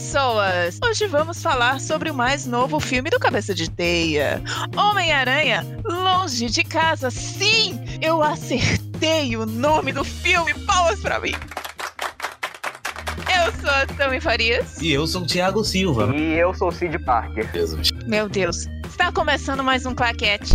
pessoas! Hoje vamos falar sobre o mais novo filme do Cabeça de Teia: Homem-Aranha Longe de Casa. Sim, eu acertei o nome do filme. Palmas pra mim! Eu sou a Tami Farias. E eu sou o Thiago Silva. E eu sou o Cid Parker. Meu Deus, está começando mais um claquete.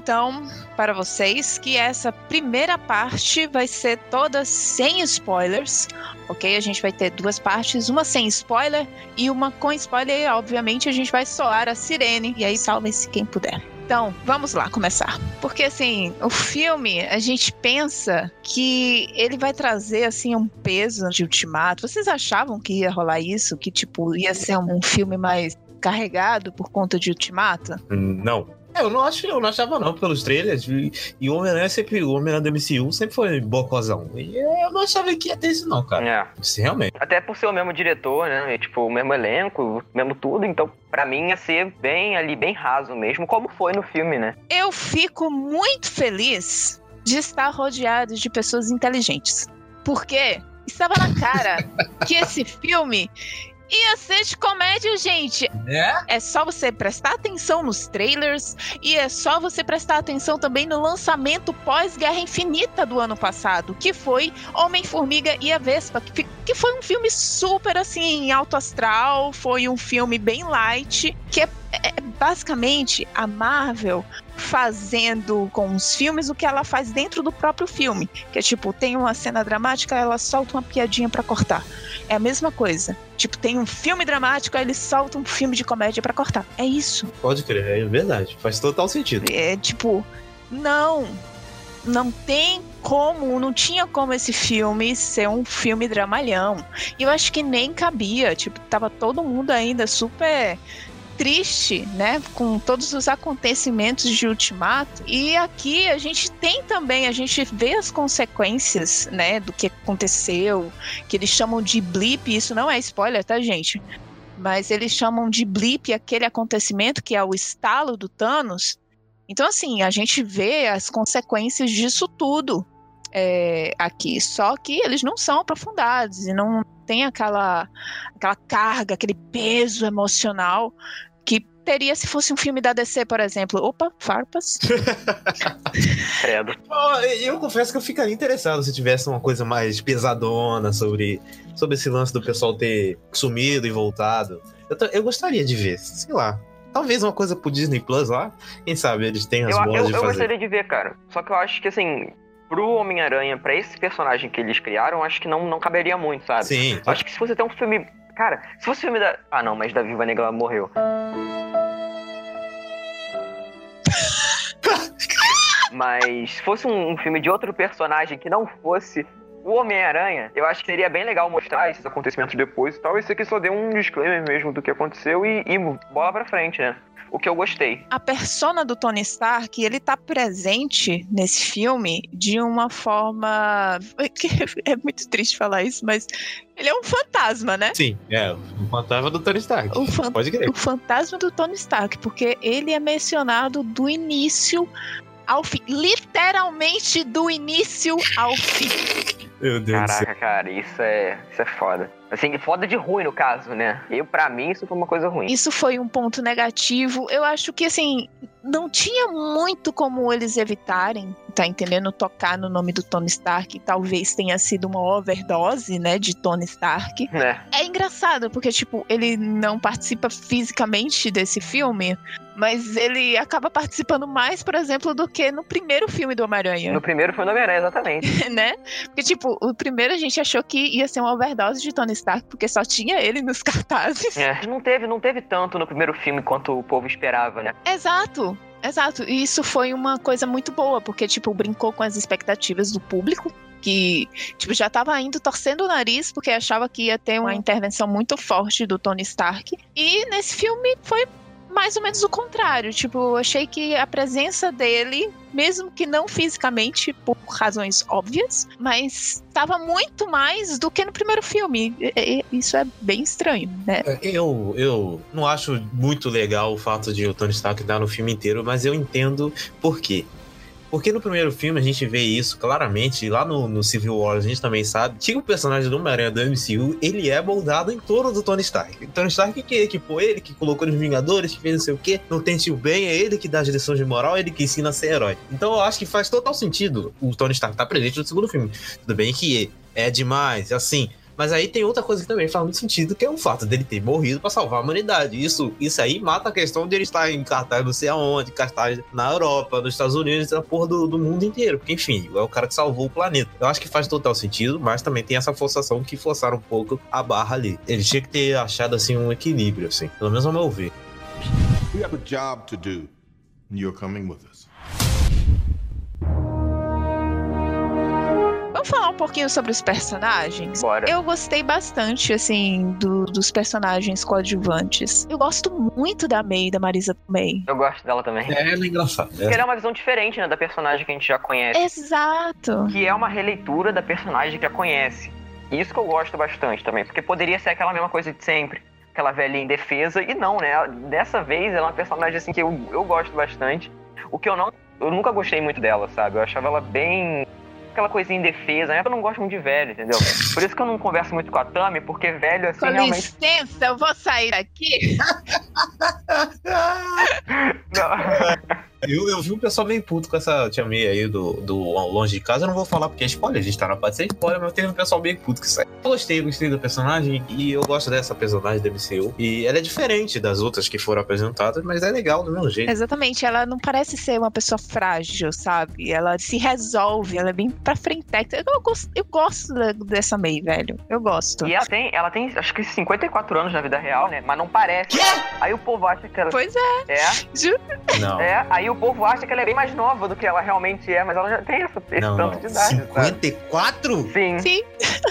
Então para vocês que essa primeira parte vai ser toda sem spoilers, ok? A gente vai ter duas partes, uma sem spoiler e uma com spoiler. E, obviamente a gente vai soar a sirene e aí salve-se quem puder. Então, vamos lá começar. Porque assim, o filme, a gente pensa que ele vai trazer assim um peso de ultimato. Vocês achavam que ia rolar isso? Que tipo, ia ser um filme mais carregado por conta de ultimato? Não. É, eu não acho, eu não achava não pelos trailers. E, e o Homem-Aranha sempre, o Homem-Aranha do MCU sempre foi bocozão. E eu não achava que ia ter isso não, cara. É. Isso, realmente. Até por ser o mesmo diretor, né? E, tipo, o mesmo elenco, mesmo tudo. Então, pra mim, ia ser bem ali, bem raso mesmo, como foi no filme, né? Eu fico muito feliz de estar rodeado de pessoas inteligentes. Porque estava na cara que esse filme ia ser de comédia, gente. É? É só você prestar atenção nos trailers e é só você prestar atenção também no lançamento pós-Guerra Infinita do ano passado, que foi Homem-Formiga e a Vespa, que, que foi um filme super assim, alto astral, foi um filme bem light, que é, é basicamente a Marvel fazendo com os filmes o que ela faz dentro do próprio filme, que é tipo, tem uma cena dramática, ela solta uma piadinha pra cortar. É a mesma coisa. Tipo, tem um filme dramático, aí eles soltam um filme de comédia pra cortar. É isso. Pode crer, é verdade. Faz total sentido. É tipo, não. Não tem como, não tinha como esse filme ser um filme dramalhão. E eu acho que nem cabia. Tipo, tava todo mundo ainda super triste, né, com todos os acontecimentos de Ultimato. E aqui a gente tem também, a gente vê as consequências, né, do que aconteceu, que eles chamam de blip, isso não é spoiler, tá, gente? Mas eles chamam de blip aquele acontecimento que é o estalo do Thanos. Então, assim, a gente vê as consequências disso tudo é, aqui. Só que eles não são aprofundados e não tem aquela, aquela carga, aquele peso emocional que teria se fosse um filme da DC, por exemplo. Opa, farpas. Credo. Eu confesso que eu ficaria interessado se tivesse uma coisa mais pesadona sobre, sobre esse lance do pessoal ter sumido e voltado. Eu, eu gostaria de ver, sei lá. Talvez uma coisa pro Disney Plus lá. Quem sabe eles têm as Eu, bolas eu, de eu fazer. gostaria de ver, cara. Só que eu acho que, assim, pro Homem-Aranha, pra esse personagem que eles criaram, acho que não, não caberia muito, sabe? Sim, Eu Acho que se fosse até um filme. Cara, se fosse filme da. Ah, não, mas da Viva Negra ela morreu. mas se fosse um, um filme de outro personagem que não fosse o Homem-Aranha, eu acho que seria bem legal mostrar esses acontecimentos depois e tal. Esse aqui só deu um disclaimer mesmo do que aconteceu e, e bola pra frente, né? O que eu gostei. A persona do Tony Stark, ele tá presente nesse filme de uma forma. que É muito triste falar isso, mas ele é um fantasma, né? sim. É, o fantasma do Tony Stark. O fan- Pode crer. o fantasma do Tony Stark, porque ele é mencionado do início ao fim. Literalmente do início ao fim. Meu Deus do céu. Caraca, cara, isso é, isso é foda. Assim, foda de ruim no caso, né? Eu, pra mim, isso foi uma coisa ruim. Isso foi um ponto negativo. Eu acho que, assim, não tinha muito como eles evitarem, tá entendendo? Tocar no nome do Tony Stark. Talvez tenha sido uma overdose, né, de Tony Stark. Né? É engraçado, porque, tipo, ele não participa fisicamente desse filme, mas ele acaba participando mais, por exemplo, do que no primeiro filme do Homem-Aranha, No primeiro foi no Homem-Aranha, exatamente. né? Porque, tipo, o primeiro a gente achou que ia ser uma overdose de Tony Stark, porque só tinha ele nos cartazes. É. Não teve, não teve tanto no primeiro filme quanto o povo esperava, né? Exato. Exato, e isso foi uma coisa muito boa, porque, tipo, brincou com as expectativas do público, que, tipo, já tava indo torcendo o nariz, porque achava que ia ter uma intervenção muito forte do Tony Stark. E nesse filme foi mais ou menos o contrário. Tipo, achei que a presença dele, mesmo que não fisicamente, por razões óbvias, mas estava muito mais do que no primeiro filme. E- e- Isso é bem estranho, né? Eu, eu não acho muito legal o fato de o Tony Stark estar no filme inteiro, mas eu entendo por quê. Porque no primeiro filme a gente vê isso claramente, lá no, no Civil War a gente também sabe, que o personagem do Homem-Aranha do MCU, ele é moldado em torno do Tony Stark. O Tony Stark que equipou ele, que colocou nos Vingadores, que fez não sei o quê, não tem tio bem, é ele que dá as lições de moral, é ele que ensina a ser herói. Então eu acho que faz total sentido o Tony Stark estar presente no segundo filme. Tudo bem que é demais, assim, mas aí tem outra coisa que também faz muito sentido, que é o fato dele ter morrido pra salvar a humanidade. Isso, isso aí mata a questão de ele estar em cartaz não sei aonde, cartaz na Europa, nos Estados Unidos, na porra do, do mundo inteiro. Porque, enfim, é o cara que salvou o planeta. Eu acho que faz total sentido, mas também tem essa forçação que forçaram um pouco a barra ali. Ele tinha que ter achado, assim, um equilíbrio, assim. Pelo menos ao meu ver. We have a job to do, you're coming with us. Vamos falar um pouquinho sobre os personagens? Bora. Eu gostei bastante, assim, do- dos personagens coadjuvantes. Eu gosto muito da May e da Marisa May. Eu gosto dela também. É, ela é engraçado. Porque ela é uma visão diferente, né, da personagem que a gente já conhece. Exato. Que é uma releitura da personagem que já conhece. E isso que eu gosto bastante também. Porque poderia ser aquela mesma coisa de sempre. Aquela velhinha indefesa. E não, né? Dessa vez ela é uma personagem assim que eu, eu gosto bastante. O que eu não. Eu nunca gostei muito dela, sabe? Eu achava ela bem. Aquela coisinha indefesa. Eu não gosto muito de velho, entendeu? Por isso que eu não converso muito com a Tami, porque velho, assim, Com realmente. licença, eu vou sair daqui. Não. Eu, eu vi um pessoal bem puto com essa tia May aí do, do Longe de Casa. Eu não vou falar porque é spoiler, a gente tá na parte sem spoiler, mas teve um pessoal bem puto que sai. Eu gostei, gostei do personagem e eu gosto dessa personagem da MCU. E ela é diferente das outras que foram apresentadas, mas é legal do mesmo jeito. Exatamente, ela não parece ser uma pessoa frágil, sabe? Ela se resolve, ela é bem pra frente. Eu gosto, eu gosto dessa May, velho. Eu gosto. E ela tem, ela tem, acho que 54 anos na vida real, né? Mas não parece. Aí o povo acha que ela. Pois é, É, juro. Não. é. Aí o povo acha que ela é bem mais nova do que ela realmente é, mas ela já tem essa, esse Não, tanto de idade. sabe? 54? Sim. Sim.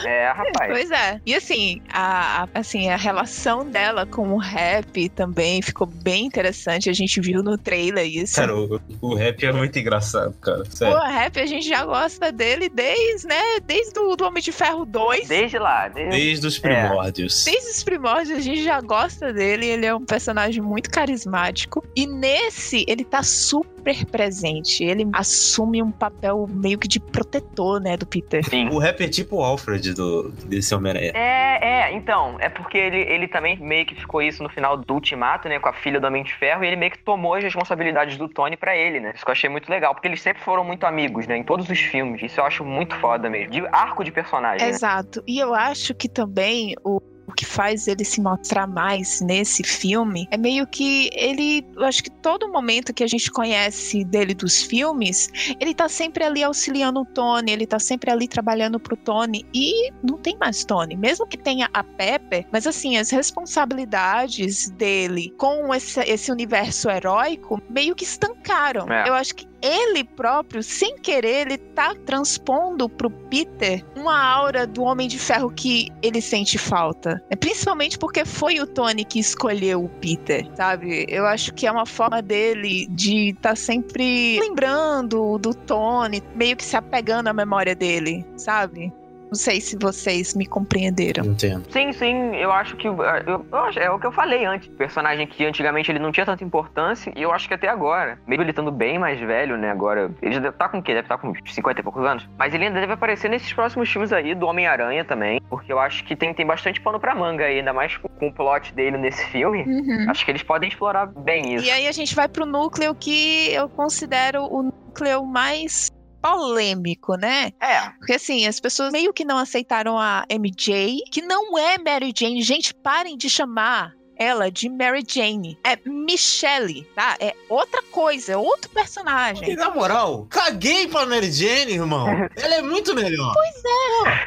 É, rapaz. Pois é. E assim a, a- assim, a relação dela com o rap também ficou bem interessante. A gente viu no trailer isso. Cara, o, o rap é muito engraçado, cara. o Sério. rap a gente já gosta dele desde, né? Desde o do Homem de Ferro 2. Desde lá. Desde... Desde os primórdios. Desde os primórdios a gente já gosta dele, ele é um personagem muito carismático. E nesse, ele tá super presente. Ele assume um papel meio que de protetor, né, do Peter. Sim. O rap é tipo o Alfred do, desse Homem-Aranha. É, é, então, é porque ele, ele também meio que ficou isso no final do Ultimato, né, com a filha do Homem de Ferro, e ele meio que tomou as responsabilidades do Tony pra ele, né? Isso que eu achei muito legal, porque eles sempre foram muito amigos, né, em todos os filmes. Isso eu acho muito foda mesmo. De arco de personagem. né? Exato. E eu acho que também o. O que faz ele se mostrar mais nesse filme é meio que ele. Eu acho que todo momento que a gente conhece dele dos filmes, ele tá sempre ali auxiliando o Tony, ele tá sempre ali trabalhando pro Tony. E não tem mais Tony. Mesmo que tenha a Pepper, mas assim, as responsabilidades dele com esse, esse universo heróico meio que estancaram. É. Eu acho que ele próprio, sem querer, ele tá transpondo pro Peter uma aura do Homem de Ferro que ele sente falta. É principalmente porque foi o Tony que escolheu o Peter, sabe? Eu acho que é uma forma dele de estar tá sempre lembrando do Tony, meio que se apegando à memória dele, sabe? Não sei se vocês me compreenderam. Entendo. Sim, sim, eu acho que. Eu, eu acho- é o que eu falei antes. Personagem que antigamente ele não tinha tanta importância, e eu acho que até agora. Mesmo ele estando bem mais velho, né? Agora. Ele já deve estar com o quê? Deve estar com uns 50 e poucos anos. Mas ele ainda deve aparecer nesses próximos filmes aí, do Homem-Aranha também. Porque eu acho que tem, tem bastante pano pra manga aí, ainda mais com, com o plot dele nesse filme. Uhum. Acho que eles podem explorar bem isso. E aí a gente vai pro núcleo que eu considero o núcleo mais polêmico, né? É, Porque assim, as pessoas meio que não aceitaram a MJ, que não é Mary Jane. Gente, parem de chamar ela de Mary Jane. É Michelle, tá? É outra coisa, é outro E personagem. na moral, caguei pra Mary Jane, irmão. Ela é muito melhor.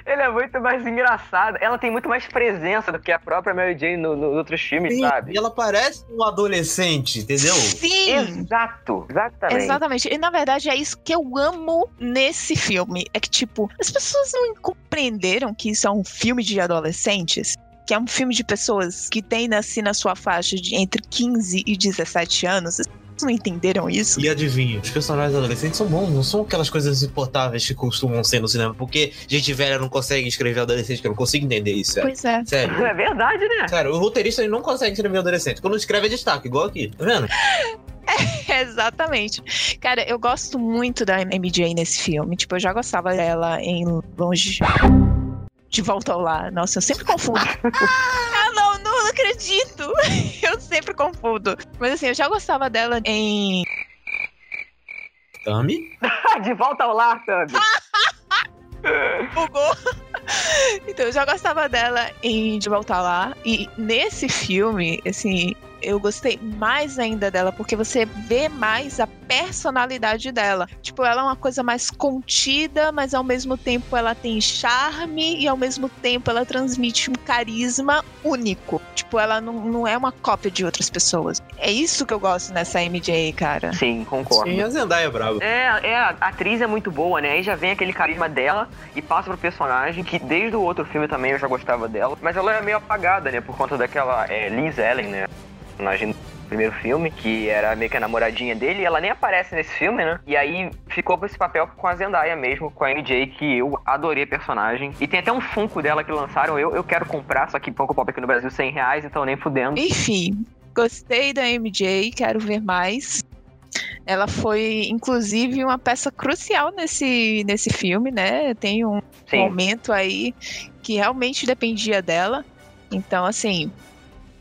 ele é muito mais engraçado. Ela tem muito mais presença do que a própria Mary Jane no- nos outros filmes, sabe? E ela parece um adolescente, entendeu? Sim! Exato, exatamente. Exatamente. E na verdade é isso que eu amo nesse filme. É que, tipo, as pessoas não compreenderam que isso é um filme de adolescentes. Que é um filme de pessoas que tem assim na sua faixa de entre 15 e 17 anos, vocês não entenderam isso? E adivinha, os personagens adolescentes são bons, não são aquelas coisas insuportáveis que costumam ser no cinema, porque gente velha não consegue escrever adolescente, que eu não consigo entender isso, sério. Pois é. Sério. É verdade, né? Sério, o roteirista não consegue escrever adolescente. Quando escreve é destaque, igual aqui, tá vendo? Exatamente. Cara, eu gosto muito da MJ nesse filme. Tipo, eu já gostava dela em Longe. De volta ao lar. Nossa, eu sempre confundo. ah, não, não acredito. Eu sempre confundo. Mas assim, eu já gostava dela em. Tami? De volta ao lar, Thumb. Bugou. Então, eu já gostava dela em De Volta Lá. E nesse filme, assim, eu gostei mais ainda dela, porque você vê mais a personalidade dela. Tipo, ela é uma coisa mais contida, mas ao mesmo tempo ela tem charme e ao mesmo tempo ela transmite um carisma único. Tipo, ela não, não é uma cópia de outras pessoas. É isso que eu gosto nessa MJ, cara. Sim, concordo. Sim, a Zendaya é brava. É, é, a atriz é muito boa, né? Aí já vem aquele carisma dela e passa pro personagem, que desde o outro filme também eu já gostava dela. Mas ela é meio apagada, né? Por conta daquela é, Liz Ellen, né? Personagem do primeiro filme, que era meio que a namoradinha dele, e ela nem aparece nesse filme, né? E aí ficou com esse papel com a Zendaya mesmo, com a MJ, que eu adorei a personagem. E tem até um Funko dela que lançaram, eu, eu quero comprar, só que Funko Pop aqui no Brasil 100 reais, então nem fudendo. Enfim, gostei da MJ, quero ver mais. Ela foi, inclusive, uma peça crucial nesse, nesse filme, né? Tem um Sim. momento aí que realmente dependia dela. Então, assim,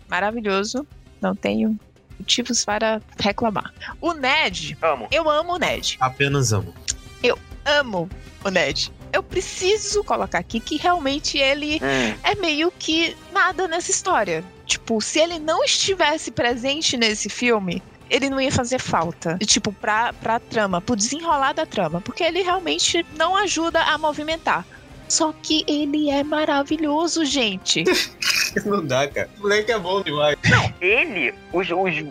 maravilhoso. Não tenho motivos para reclamar. O Ned, Amo. eu amo o Ned. Apenas amo. Amo o Ned. Eu preciso colocar aqui que realmente ele Hum, é meio que nada nessa história. Tipo, se ele não estivesse presente nesse filme, ele não ia fazer falta. Tipo, pra, pra trama, pro desenrolar da trama. Porque ele realmente não ajuda a movimentar. Só que ele é maravilhoso, gente. Não dá, cara. O moleque é bom demais. ele, os, os,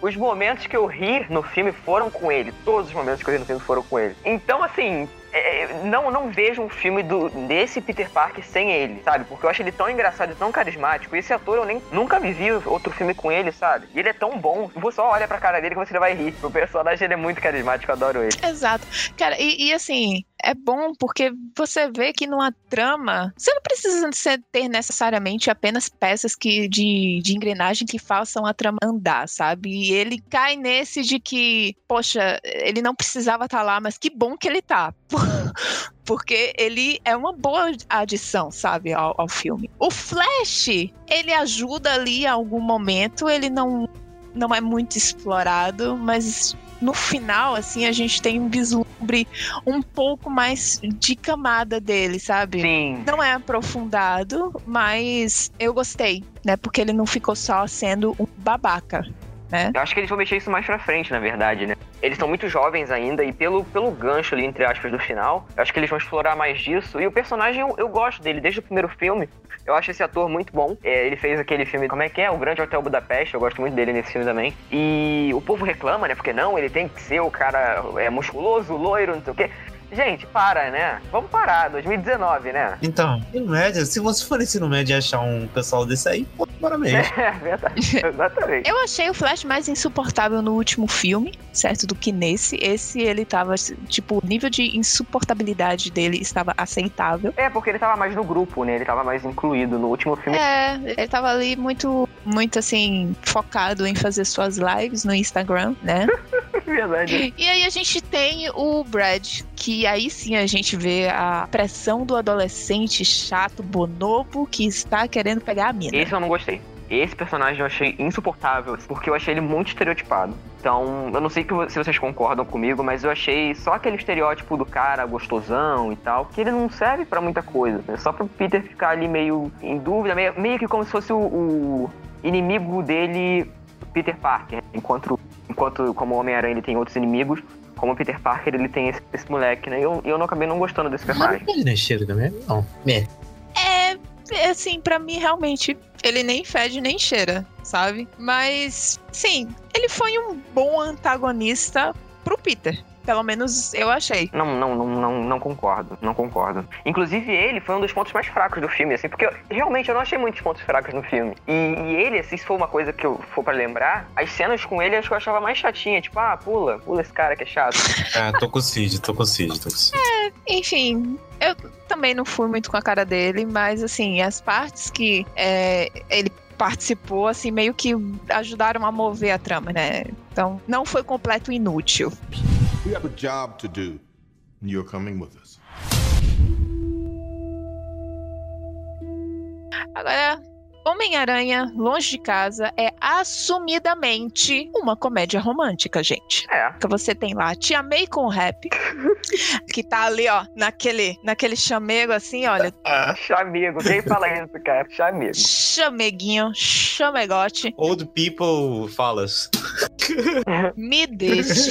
os momentos que eu ri no filme foram com ele. Todos os momentos que eu ri no filme foram com ele. Então, assim, é, não, não vejo um filme do, desse Peter Parker sem ele, sabe? Porque eu acho ele tão engraçado e tão carismático. E esse ator eu nem nunca me vi outro filme com ele, sabe? E ele é tão bom. Você só olha pra cara dele que você vai rir. O personagem ele é muito carismático, eu adoro ele. Exato. Cara, e, e assim, é bom porque você vê que numa trama, você não precisa ter necessariamente apenas peças que, de, de engrenagem que façam a trama andar, sabe? E ele cai nesse de que, poxa, ele não precisava estar lá, mas que bom que ele tá. Porque ele é uma boa adição, sabe, ao, ao filme. O Flash, ele ajuda ali em algum momento, ele não, não é muito explorado, mas no final, assim, a gente tem um vislumbre um pouco mais de camada dele, sabe? Sim. Não é aprofundado, mas eu gostei, né? Porque ele não ficou só sendo um babaca, né? Eu acho que eles vão mexer isso mais pra frente, na verdade, né? Eles estão muito jovens ainda e pelo, pelo gancho ali, entre aspas, do final, eu acho que eles vão explorar mais disso. E o personagem, eu, eu gosto dele desde o primeiro filme. Eu acho esse ator muito bom. É, ele fez aquele filme, como é que é? O Grande Hotel Budapeste. Eu gosto muito dele nesse filme também. E o povo reclama, né? Porque não, ele tem que ser o cara é, musculoso, loiro, não sei o quê. Gente, para, né? Vamos parar, 2019, né? Então, ensino médio, se você for ensino médio e achar um pessoal desse aí, pô, parabéns. É verdade. Exatamente. Eu achei o Flash mais insuportável no último filme, certo? Do que nesse. Esse ele tava, tipo, o nível de insuportabilidade dele estava aceitável. É, porque ele tava mais no grupo, né? Ele tava mais incluído. No último filme, É, ele tava ali muito, muito assim, focado em fazer suas lives no Instagram, né? verdade. E aí a gente tem o Brad, que aí sim a gente vê a pressão do adolescente chato, bonobo, que está querendo pegar a mina. Esse eu não gostei. Esse personagem eu achei insuportável, porque eu achei ele muito estereotipado. Então, eu não sei se vocês concordam comigo, mas eu achei só aquele estereótipo do cara gostosão e tal, que ele não serve pra muita coisa. Né? Só pro Peter ficar ali meio em dúvida, meio, meio que como se fosse o, o inimigo dele, Peter Parker. Enquanto, enquanto como Homem-Aranha ele tem outros inimigos, como Peter Parker ele tem esse, esse moleque, né? E eu, eu não acabei não gostando desse personagem. Ele não é cheiro também? Não. É. É, assim, pra mim, realmente, ele nem fede nem cheira, sabe? Mas, sim, ele foi um bom antagonista pro Peter. Pelo menos eu achei. Não, não, não, não, não concordo. Não concordo. Inclusive, ele foi um dos pontos mais fracos do filme, assim, porque eu- realmente eu não achei muitos pontos fracos no filme. E, e ele, assim, se for uma coisa que eu for pra lembrar, as cenas com ele acho que eu achava mais chatinha. Tipo, ah, pula, pula esse cara que é chato. Ah, tô com o Cid, tô com o Cid, tô com o Cid. Enfim, eu também não fui muito com a cara dele, mas assim, as partes que é, ele participou, assim, meio que ajudaram a mover a trama, né? Então, não foi completo inútil. We have a job to do, you're coming with us. Agora, Homem-Aranha Longe de Casa é assumidamente uma comédia romântica, gente. É. Que você tem lá a Tia May com o rap, que tá ali, ó, naquele, naquele chamego assim, olha, Chamego, quem fala isso, cara? Chamego. chameguinho, chamegote, Old people falas. me deixe.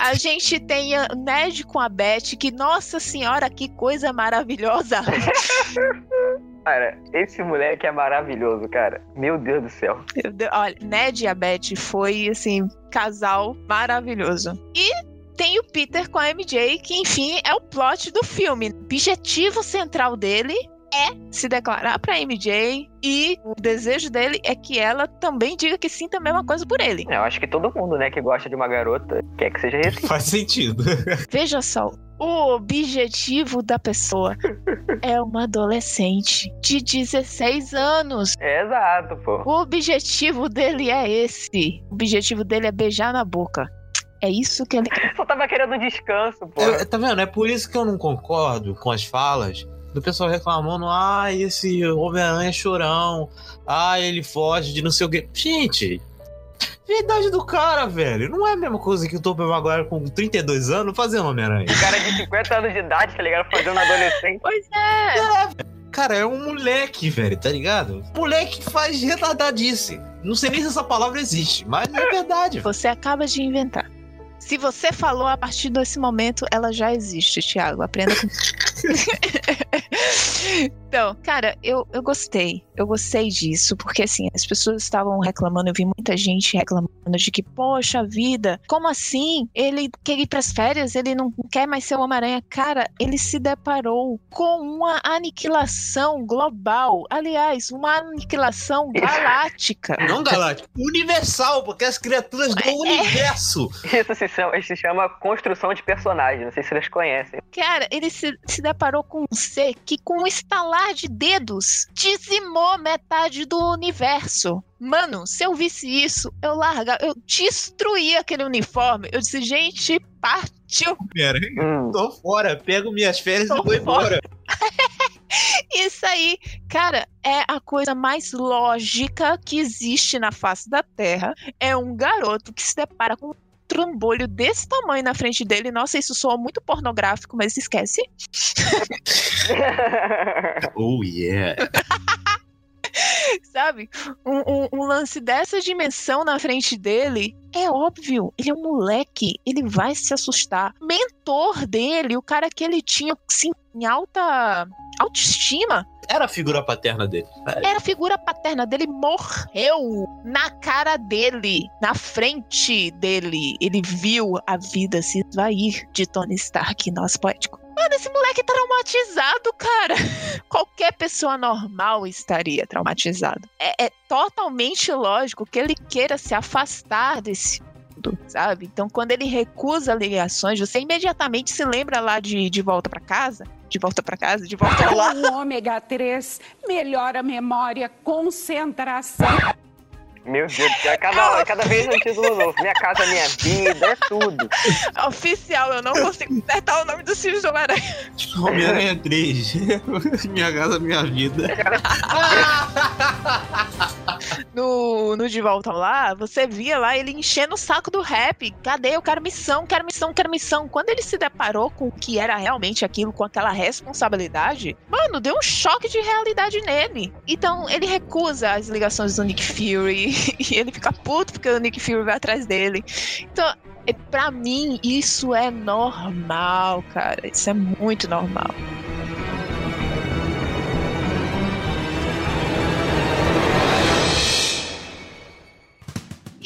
A gente tem a Ned com a Beth, que, nossa senhora, que coisa maravilhosa. Cara, esse moleque é maravilhoso, cara. Meu Deus do céu. Deus, Olha, Ned e a Beth foi, assim, casal maravilhoso. E tem o Peter com a MJ, que, enfim, é o plot do filme. O objetivo central dele é se declarar pra MJ e o desejo dele é que ela também diga que sinta a mesma coisa por ele. Eu acho que todo mundo, né, que gosta de uma garota quer que seja recíproco. Faz sentido. Veja só, o objetivo da pessoa é uma adolescente de 16 anos. É exato, pô. O objetivo dele é esse. O objetivo dele é beijar na boca. É isso que ele. Só tava querendo um descanso, pô. É, tá vendo? É por isso que eu não concordo com as falas do pessoal reclamando. Ah, esse Homem-Aranha é chorão. Ah, ele foge de não sei o quê. Gente, a idade do cara, velho. Não é a mesma coisa que o Tobey Maguire com 32 anos fazendo Homem-Aranha. O cara de 50 anos de idade, tá ligado? Fazendo adolescente. Pois é. Cara, é um moleque, velho, tá ligado? Moleque faz retardadice. Não sei nem se essa palavra existe, mas é verdade. Você acaba de inventar. Se você falou a partir desse momento, ela já existe, Thiago. Aprenda com. então, cara, eu, eu gostei. Eu gostei disso, porque assim, as pessoas estavam reclamando, eu vi muita gente reclamando de que, poxa vida, como assim? Ele quer ir pras férias, ele não quer mais ser o Homem-Aranha. Cara, ele se deparou com uma aniquilação global. Aliás, uma aniquilação galáctica. Não galáctico, universal, porque as criaturas do universo. Isso se chama, isso se chama construção de personagem. Não sei se vocês conhecem. Cara, ele se, se deparou com um ser que, com um estalar de dedos, dizimou metade do universo. Mano, se eu visse isso, eu largava, eu destruía aquele uniforme. Eu disse, gente, partiu. Homem-Aranha, Hum. tô fora, pego minhas férias Tô e vou embora. Isso aí, cara, é a coisa mais lógica que existe na face da Terra. É um garoto que se depara com trambolho desse tamanho na frente dele. Nossa, isso soa muito pornográfico, mas esquece. Oh, yeah. sabe? Um, um- um lance dessa dimensão na frente dele, é óbvio, ele é um moleque, ele vai se assustar. Mentor dele, o cara que ele tinha, assim, em alta autoestima, Era a figura paterna dele. era a figura paterna dele, morreu na cara dele, na frente dele. Ele viu a vida se esvair de Tony Stark, nosso poético. Mano, esse moleque é traumatizado, cara. Qualquer pessoa normal estaria traumatizado. É, é totalmente lógico que ele queira se afastar desse mundo, sabe? Então, quando ele recusa ligações, você imediatamente se lembra lá de, de volta pra casa. De volta pra casa, de volta lá. O ômega 3 melhora a memória, concentração. Meu Deus, é cada, cada vez um título novo. Minha casa, minha vida, é tudo. Oficial, eu não consigo acertar o nome dos filmes do Homem-Aranha. Homem-Aranha 3. minha casa, minha vida. No, no De Volta Lá, você via lá ele enchendo o saco do rap. Cadê? Eu quero missão, quero missão, quero missão. Quando ele se deparou com o que era realmente aquilo, com aquela responsabilidade, mano, deu um choque de realidade nele. Então, ele recusa as ligações do Nick Fury. E ele fica puto porque o Nick Fury vai atrás dele. Então, é- pra mim, isso é normal, cara. Isso é muito normal.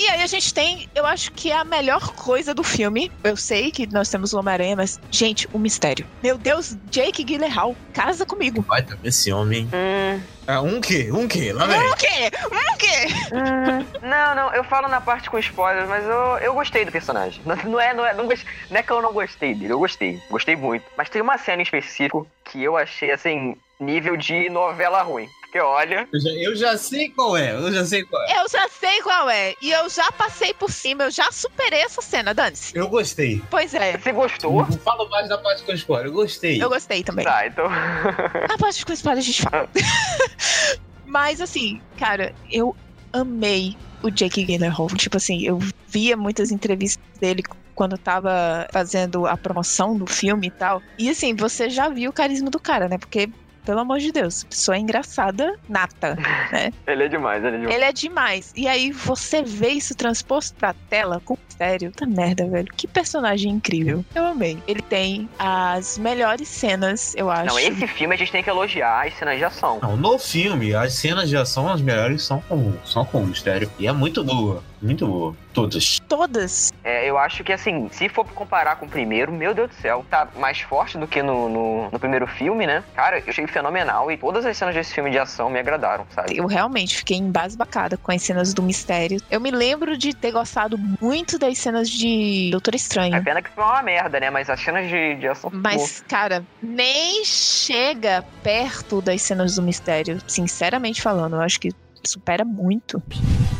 E aí a gente tem, eu acho que é a melhor coisa do filme. Eu sei que nós temos o Homem-Aranha, mas, gente, o mistério. Meu Deus, Jake Gyllenhaal, casa comigo. Vai também esse homem. Hum, Ah, um quê? Um quê? Lá vem. Um quê? Um quê? hum, não, não, eu falo na parte com spoilers, mas eu, eu gostei do personagem. Não, não é, não, é, não, gos- não é que eu não gostei dele, eu gostei, gostei muito. Mas tem uma cena em específico que eu achei, assim, nível de novela ruim. Porque olha, Eu já, eu já sei qual é, eu já sei qual é. Eu já sei qual é. E eu já passei por cima, eu já superei essa cena, Dane-se. Eu gostei. Pois é, você gostou? Não falo mais da parte com spoiler, eu gostei. eu gostei também. Tá, então. A parte com spoiler a gente fala. Mas assim, cara, eu amei o Jake Gyllenhaal. Tipo assim, eu via muitas entrevistas dele quando tava fazendo a promoção do filme e tal. E assim, você já viu o carisma do cara, né? Porque, pelo amor de Deus, pessoa engraçada, nata, né? Ele é demais, ele é demais. Ele é demais. E aí você vê isso transposto pra tela com sério. Puta merda, velho. Que personagem incrível. Eu amei. Ele tem as melhores cenas, eu acho. Não, esse filme a gente tem que elogiar as cenas de ação. Não, no filme, as cenas de ação, as melhores são com, são com o mistério. E é muito boa, muito boa. Todas. Todas. É, eu acho que assim, se for comparar com o primeiro, meu Deus do céu, tá mais forte do que no, no, no primeiro filme, né? Cara, eu achei fenomenal e todas as cenas desse filme de ação me agradaram, sabe? Eu realmente fiquei embasbacada com as cenas do mistério. Eu me lembro de ter gostado muito das cenas de Doutor É Estranho. pena que foi uma merda, né? Mas as cenas de, de ação. Mas, cara, nem chega perto das cenas do mistério. Sinceramente falando, eu acho que supera muito.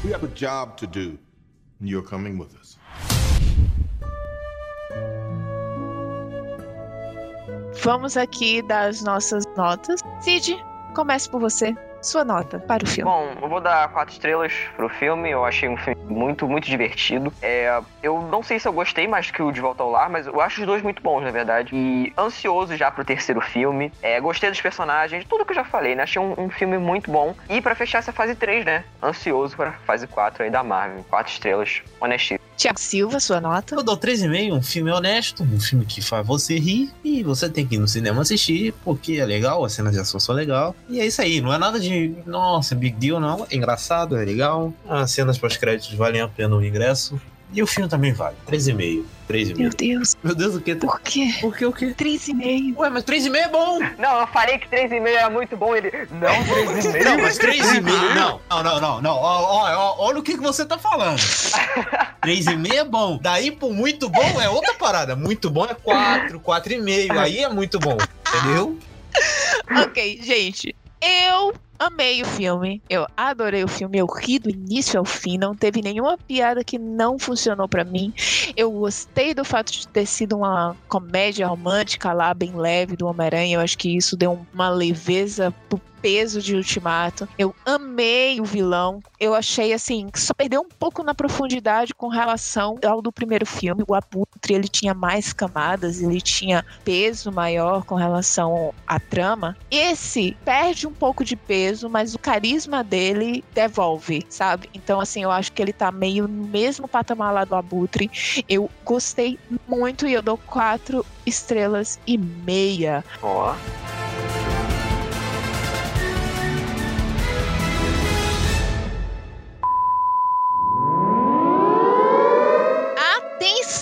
We have a job to do, and you're coming with us. Vamos aqui das nossas notas. Cid, comece por você. Sua nota para o filme. Bom, eu vou dar quatro estrelas pro filme. Eu achei um filme muito, muito divertido. É, eu não sei se eu gostei mais que o De Volta ao Lar, mas eu acho os dois muito bons, na verdade. E ansioso já pro terceiro filme. É, gostei dos personagens, tudo que eu já falei, né? Achei um, um filme muito bom. E pra fechar essa fase 3, né? Ansioso pra fase 4 aí da Marvel. Quatro estrelas, honestíssimo. Tiago Silva, sua nota. Eu dou 3,5, um filme honesto, um filme que faz você rir e você tem que ir no cinema assistir porque é legal, as cenas de ação são legal. E é isso aí, não é nada de, nossa, big deal não, é engraçado, é legal. As cenas pós-créditos valem a pena o ingresso e o filme também vale, 3,5, Meu 3,5. Deus, Meu Deus, o que? por quê? Por que o quê? Três e meio. Ué, mas 3,5 é bom! Não, eu falei que 3,5 era muito bom. Ele. Não, 3,5. Não, mas 3,5. Não, não, não, não, não. Ó, ó, ó, olha o que, que você tá falando. 3,5 é bom. Daí pro muito bom é outra parada. Muito bom é 4, 4,5. Aí é muito bom. Entendeu? ok, gente. Eu amei o filme. Eu adorei o filme. Eu ri do início ao fim. Não teve nenhuma piada que não funcionou pra mim. Eu gostei do fato de ter sido uma comédia romântica lá, bem leve, do Homem-Aranha. Eu acho que isso deu uma leveza pro peso de Ultimato. Eu amei o vilão. Eu achei assim, que só perdeu um pouco na profundidade com relação ao do primeiro filme. O Abutre, ele tinha mais camadas, ele tinha peso maior com relação à trama. Esse perde um pouco de peso, mas o carisma dele devolve, sabe? Então, assim, eu acho que ele tá meio no mesmo patamar lá do Abutre. Eu gostei muito e eu dou quatro estrelas e meia. Ó.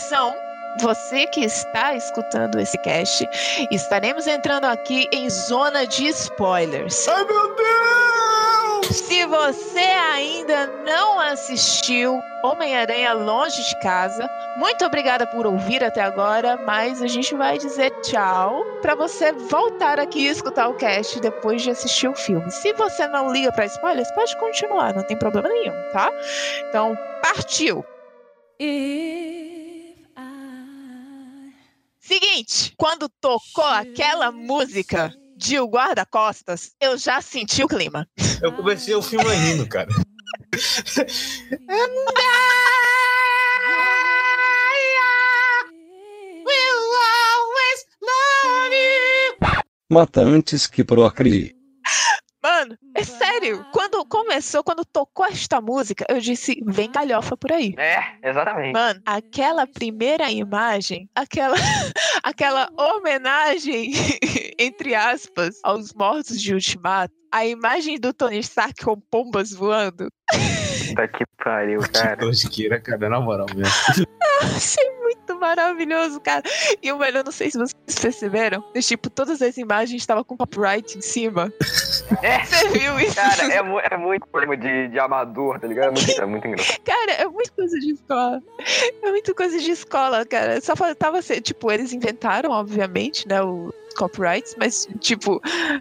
Atenção! Você que está escutando esse cast, estaremos entrando aqui em zona de spoilers. Ai, meu Deus! Se você ainda não assistiu Homem-Aranha Longe de Casa, muito obrigada por ouvir até agora, mas a gente vai dizer tchau para você voltar aqui e escutar o cast depois de assistir o filme. Se você não liga para spoilers, pode continuar, não tem problema nenhum, tá? Então, partiu! I Seguinte, quando tocou aquela música de O Guarda-Costas, eu já senti o clima. Eu comecei o filme rindo, cara. Mata antes que procrie. Mano, é sério. Quando começou, quando tocou esta música, eu disse: vem galhofa por aí. É, exatamente. Mano, aquela primeira imagem, aquela, aquela homenagem, entre aspas, aos mortos de Ultimato, a imagem do Tony Stark com pombas voando. Puta que pariu, cara. Tosqueira, cara, na moral mesmo. Achei muito maravilhoso, cara. E o melhor, não sei se vocês perceberam, mas, tipo, todas as imagens estavam com copyright em cima. É, Você viu isso? cara, é, mu- é muito problema de, de amador, tá ligado? É muito, é muito engraçado. Cara, é muita coisa de escola. É muita coisa de escola, cara. Só faltava ser, tipo, eles inventaram, obviamente, né, o copyrights, mas, tipo,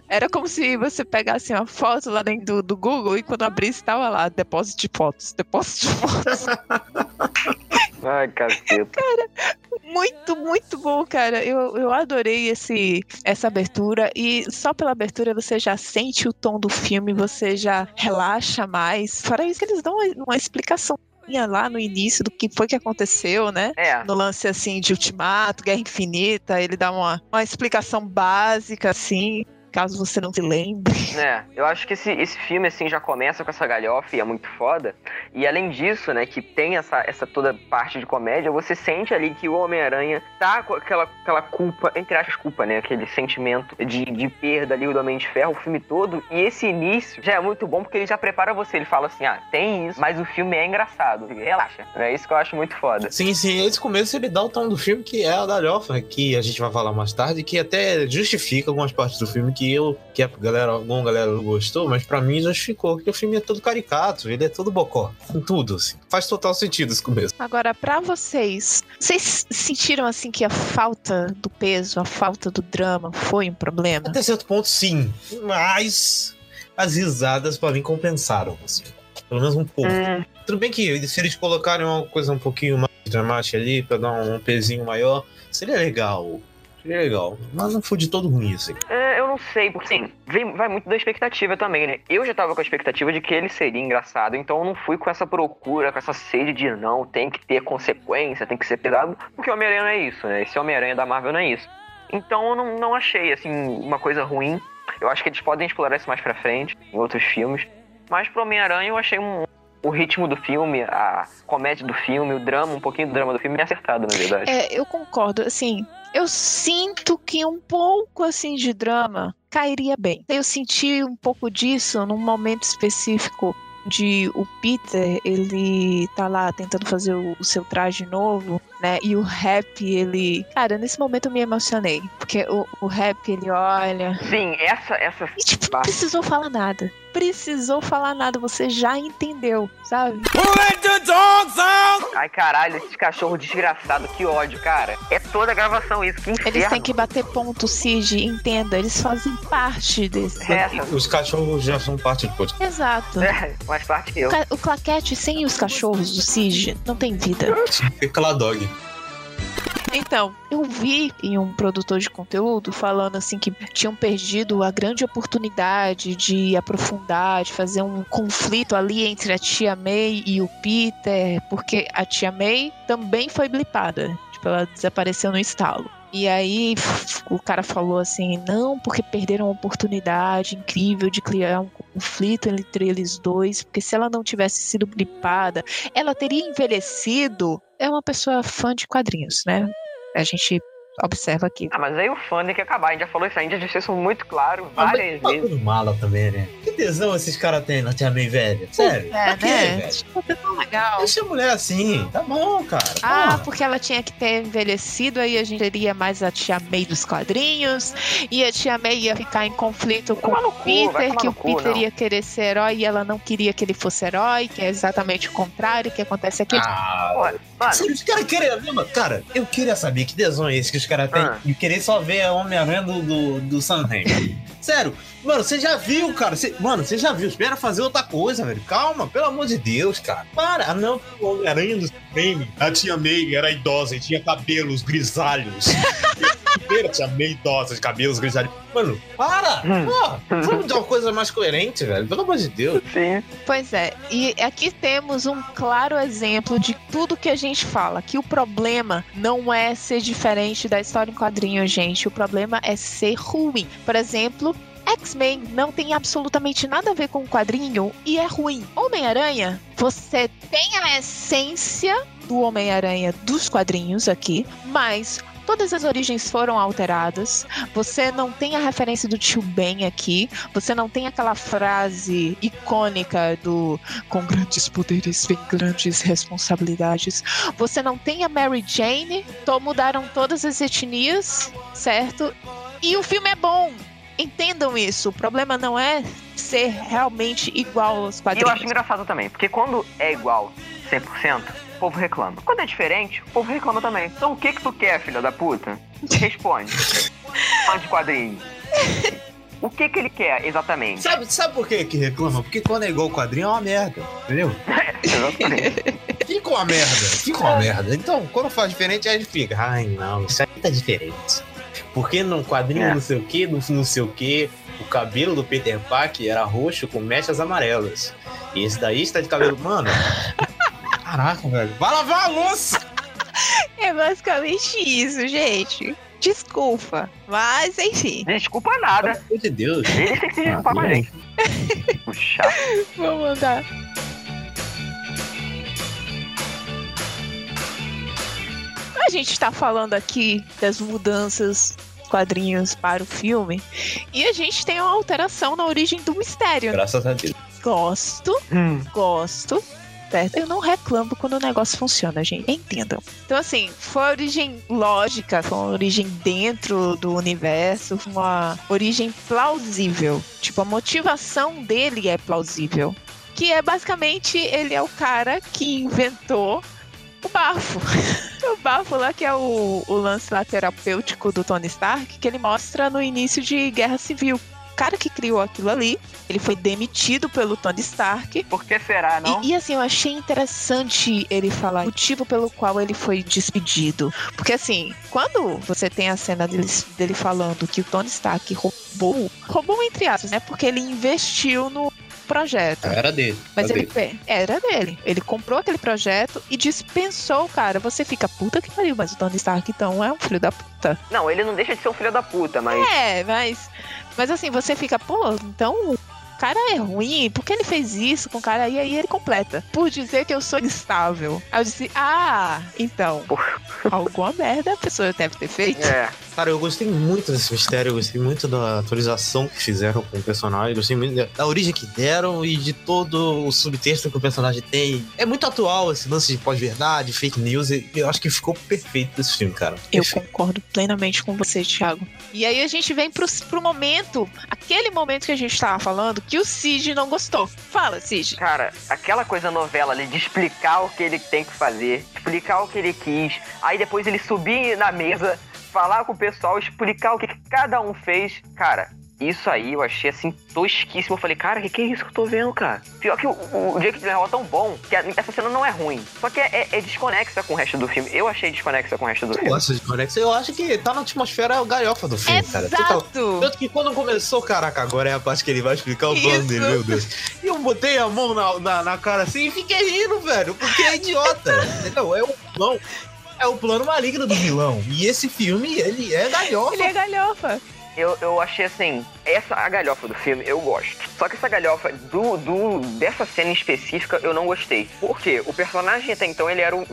era como se você pegasse uma foto lá dentro do, do Google e quando abrisse tava lá, depósito de fotos, depósito de fotos. Ai, caceta. muito, muito bom, cara. Eu, eu adorei esse, essa abertura e só pela abertura você já sente o tom do filme, você já relaxa mais. Fora isso que eles dão uma, uma explicação lá no início do que foi que aconteceu, né? É, no lance assim de Ultimato, Guerra Infinita, ele dá uma, uma explicação básica, assim, caso você não se lembre. É, eu acho que esse, esse filme, assim, já começa com essa galhofa e é muito foda. E além disso, né, que tem essa, essa toda parte de comédia, você sente ali que o Homem-Aranha tá com aquela, aquela culpa, entre aspas, culpa, né, aquele sentimento de, de perda ali do Homem de Ferro o filme todo. E esse início já é muito bom porque ele já prepara você. Ele fala assim, ah, tem isso, mas o filme é engraçado. Relaxa. É isso que eu acho muito foda. Sim, sim, esse começo ele dá o tom do filme que é a galhofa, que a gente vai falar mais tarde, que até justifica algumas partes do filme que eu, que a galera, alguma galera não gostou, mas pra mim justificou, porque o filme é todo caricato, ele é todo bocó, com tudo, assim. Faz total sentido esse começo. Agora, pra vocês, vocês sentiram assim que a falta do peso, a falta do drama foi um problema? Até certo ponto, sim, mas as risadas pra mim compensaram, assim. Pelo menos um pouco. Hum, Tudo bem que se eles colocarem uma coisa um pouquinho mais dramática ali, pra dar um pezinho maior, seria legal. Seria legal. Mas não foi de todo ruim, assim. É, eu não sei, porque assim, vem- vai muito da expectativa também, né? Eu já tava com a expectativa de que ele seria engraçado, então eu não fui com essa procura, com essa sede de não, tem que ter consequência, tem que ser pesado, porque Homem-Aranha não é isso, né? Esse Homem-Aranha da Marvel não é isso. Então eu não, não achei, assim, uma coisa ruim. Eu acho que eles podem explorar isso mais pra frente, em outros filmes. Mas pro Homem-Aranha eu achei um. O ritmo do filme, a comédia do filme, o drama, um pouquinho do drama do filme é acertado, na verdade. É, eu concordo. Assim, eu sinto que um pouco assim de drama cairia bem. Eu senti um pouco disso num momento específico de o Peter, ele tá lá tentando fazer o, o seu traje novo, né? E o Rap, ele. Cara, nesse momento eu me emocionei. Porque o, o Rap, ele olha. Sim, essa, essa E, tipo, não precisou falar nada. Precisou falar nada, você já entendeu, sabe? Ai, caralho, esses cachorros desgraçados, que ódio, cara. É toda a gravação isso, que inferno. Eles têm que bater ponto, Cid, entenda. Eles fazem parte desse. Essa, Os cachorros já são parte do podcast. Exato. é, mais parte que eu. O ca- O claquete sem os cachorros do Cid não tem vida. Fica dog. Então, eu vi em um produtor de conteúdo falando assim que tinham perdido a grande oportunidade de aprofundar, de fazer um conflito ali entre a tia May e o Peter, porque a tia May também foi blipada. Tipo, ela desapareceu no estalo. E aí o cara falou assim, não, porque perderam a oportunidade incrível de criar um conflito entre eles dois, porque se ela não tivesse sido blipada, ela teria envelhecido. É uma pessoa fã de quadrinhos, né? A gente observa aqui. Ah, mas aí o fã tem que acabar. A gente já falou isso, a gente já deixou isso muito claro várias vezes. Bagulho mala também, né? Que tesão esses caras têm na tia May velha? Sério? É, pra quê, né? velho? Tipo, é tão legal. Deixa a mulher assim. Tá bom, cara. Ah, Porra. porque ela tinha que ter envelhecido, aí a gente teria mais a tia May dos quadrinhos, e a tia May ia ficar em conflito com o Peter, que o cu, Peter não. ia querer ser herói e ela não queria que ele fosse herói, que é exatamente o contrário que acontece aqui. Ah, Porra, mano, Sério, os caras querem. Cara, eu queria saber que tesão é esse que os caras têm Ah. e querer só ver a Homem-Aranha do, do, do Sam Raimi. Sério, mano, você já viu, cara? Você- mano, você já viu? Espera fazer outra coisa, velho. Calma, pelo amor de Deus, cara. Para. Ah, não, o Homem-Aranha do Sam Raimi. A tia May era idosa e tinha cabelos grisalhos. Primeira tia May idosa de cabelos grisalhos. Mano, para! Hum. Porra, vamos dar uma coisa mais coerente, velho. Pelo amor de Deus. sim. Pois é, e aqui temos um claro exemplo de tudo que a gente fala, que o problema não é ser diferente da história em quadrinho, gente. O problema é ser ruim. Por exemplo, X-Men não tem absolutamente nada a ver com o quadrinho e é ruim. Homem-Aranha, você tem a essência do Homem-Aranha dos quadrinhos aqui, mas Todas as origens foram alteradas. Você não tem a referência do tio Ben aqui. Você não tem aquela frase icônica do com grandes poderes vem grandes responsabilidades. Você não tem a Mary Jane. Então mudaram todas as etnias, certo? E o filme é bom. Entendam isso. O problema não é ser realmente igual aos E eu quadrinhos. acho engraçado também, porque quando é igual 100%, o povo reclama. Quando é diferente, o povo reclama também. Então o que que tu quer, filha da puta? Responde. Fã de quadrinho. O que que ele quer exatamente? Sabe, sabe por que que reclama? Porque quando é igual o quadrinho é uma merda, entendeu? Exatamente. Fica uma merda, fica uma merda. Então, quando faz diferente, aí a gente fica, ai não, isso aqui tá diferente. Porque no quadrinho É. não sei o que, no não sei o que, o cabelo do Peter Parker era roxo com mechas amarelas. E esse daí está de cabelo. Mano. Caraca, velho. Vai lavar a louça! É basicamente isso, gente. Desculpa. Mas, enfim. Desculpa nada. Pelo amor de Deus. Eles têm que se desculpar com a gente. Puxa. Vou mandar. A gente está falando aqui das mudanças dos quadrinhos para o filme e a gente tem uma alteração na origem do mistério. Graças a Deus. Gosto, Hum. gosto. Certo? Eu não reclamo quando o negócio funciona, gente. Entendam. Então, assim, foi a origem lógica, foi uma origem dentro do universo, foi uma origem plausível. Tipo, a motivação dele é plausível. Que é basicamente ele é o cara que inventou o bafo. o bafo lá que é o, o lance lá terapêutico do Tony Stark, que ele mostra no início de Guerra Civil. Cara que criou aquilo ali, ele foi demitido pelo Tony Stark. Por que será, não? E, e, assim, eu achei interessante ele falar o motivo pelo qual ele foi despedido. Porque assim, quando você tem a cena dele, dele falando que o Tony Stark roubou, roubou entre aspas, né? Porque ele investiu no projeto. Era dele. Mas era ele dele. era dele. Ele comprou aquele projeto e dispensou o cara. Você fica, puta que pariu, mas o Tony Stark então é um filho da puta. Não, ele não deixa de ser um filho da puta, mas. É, mas. Mas assim, você fica, pô, então o cara é ruim, por que ele fez isso com o cara? E aí ele completa. Por dizer que eu sou instável. Aí eu disse, ah, então. Alguma merda a pessoa deve ter feito. É. Cara, eu gostei muito desse mistério, eu gostei muito da atualização que fizeram com o personagem, gostei muito da- da origem que deram e de todo o subtexto que o personagem tem. É muito atual esse lance de pós-verdade, fake news, e eu acho que ficou perfeito esse filme, cara. Eu concordo plenamente com você, Thiago. E aí a gente vem pro, pro momento, aquele momento que a gente tava falando, que o Cid não gostou. Fala, Cid. Cara, aquela coisa novela ali de explicar o que ele tem que fazer, explicar o que ele quis, aí depois ele subir na mesa, falar com o pessoal, explicar o que que cada um fez. Cara, isso aí eu achei assim tosquíssimo. Eu falei, cara, que que é isso que eu tô vendo, cara? Pior que o, o, o Jake Gyllenhaal é tão bom que a- essa cena não é ruim. Só que é, é- é desconexa com o resto do filme. Eu achei desconexa com o resto do Eu filme. gosto de Conexo, eu acho que tá na atmosfera galhofa do filme, cara. Total. Exato! Tanto que quando começou, caraca, agora é a parte que ele vai explicar o plano Isso. dele, meu Deus. E eu botei a mão na, na, na cara assim e fiquei rindo, velho, porque é idiota. entendeu? É o plano, é o plano maligno do vilão. E esse filme, ele é galhofa. Ele é galhofa. Eu, eu achei assim, essa a galhofa do filme eu gosto. Só que essa galhofa do, do dessa cena específica eu não gostei. Por quê? O personagem até então ele era um,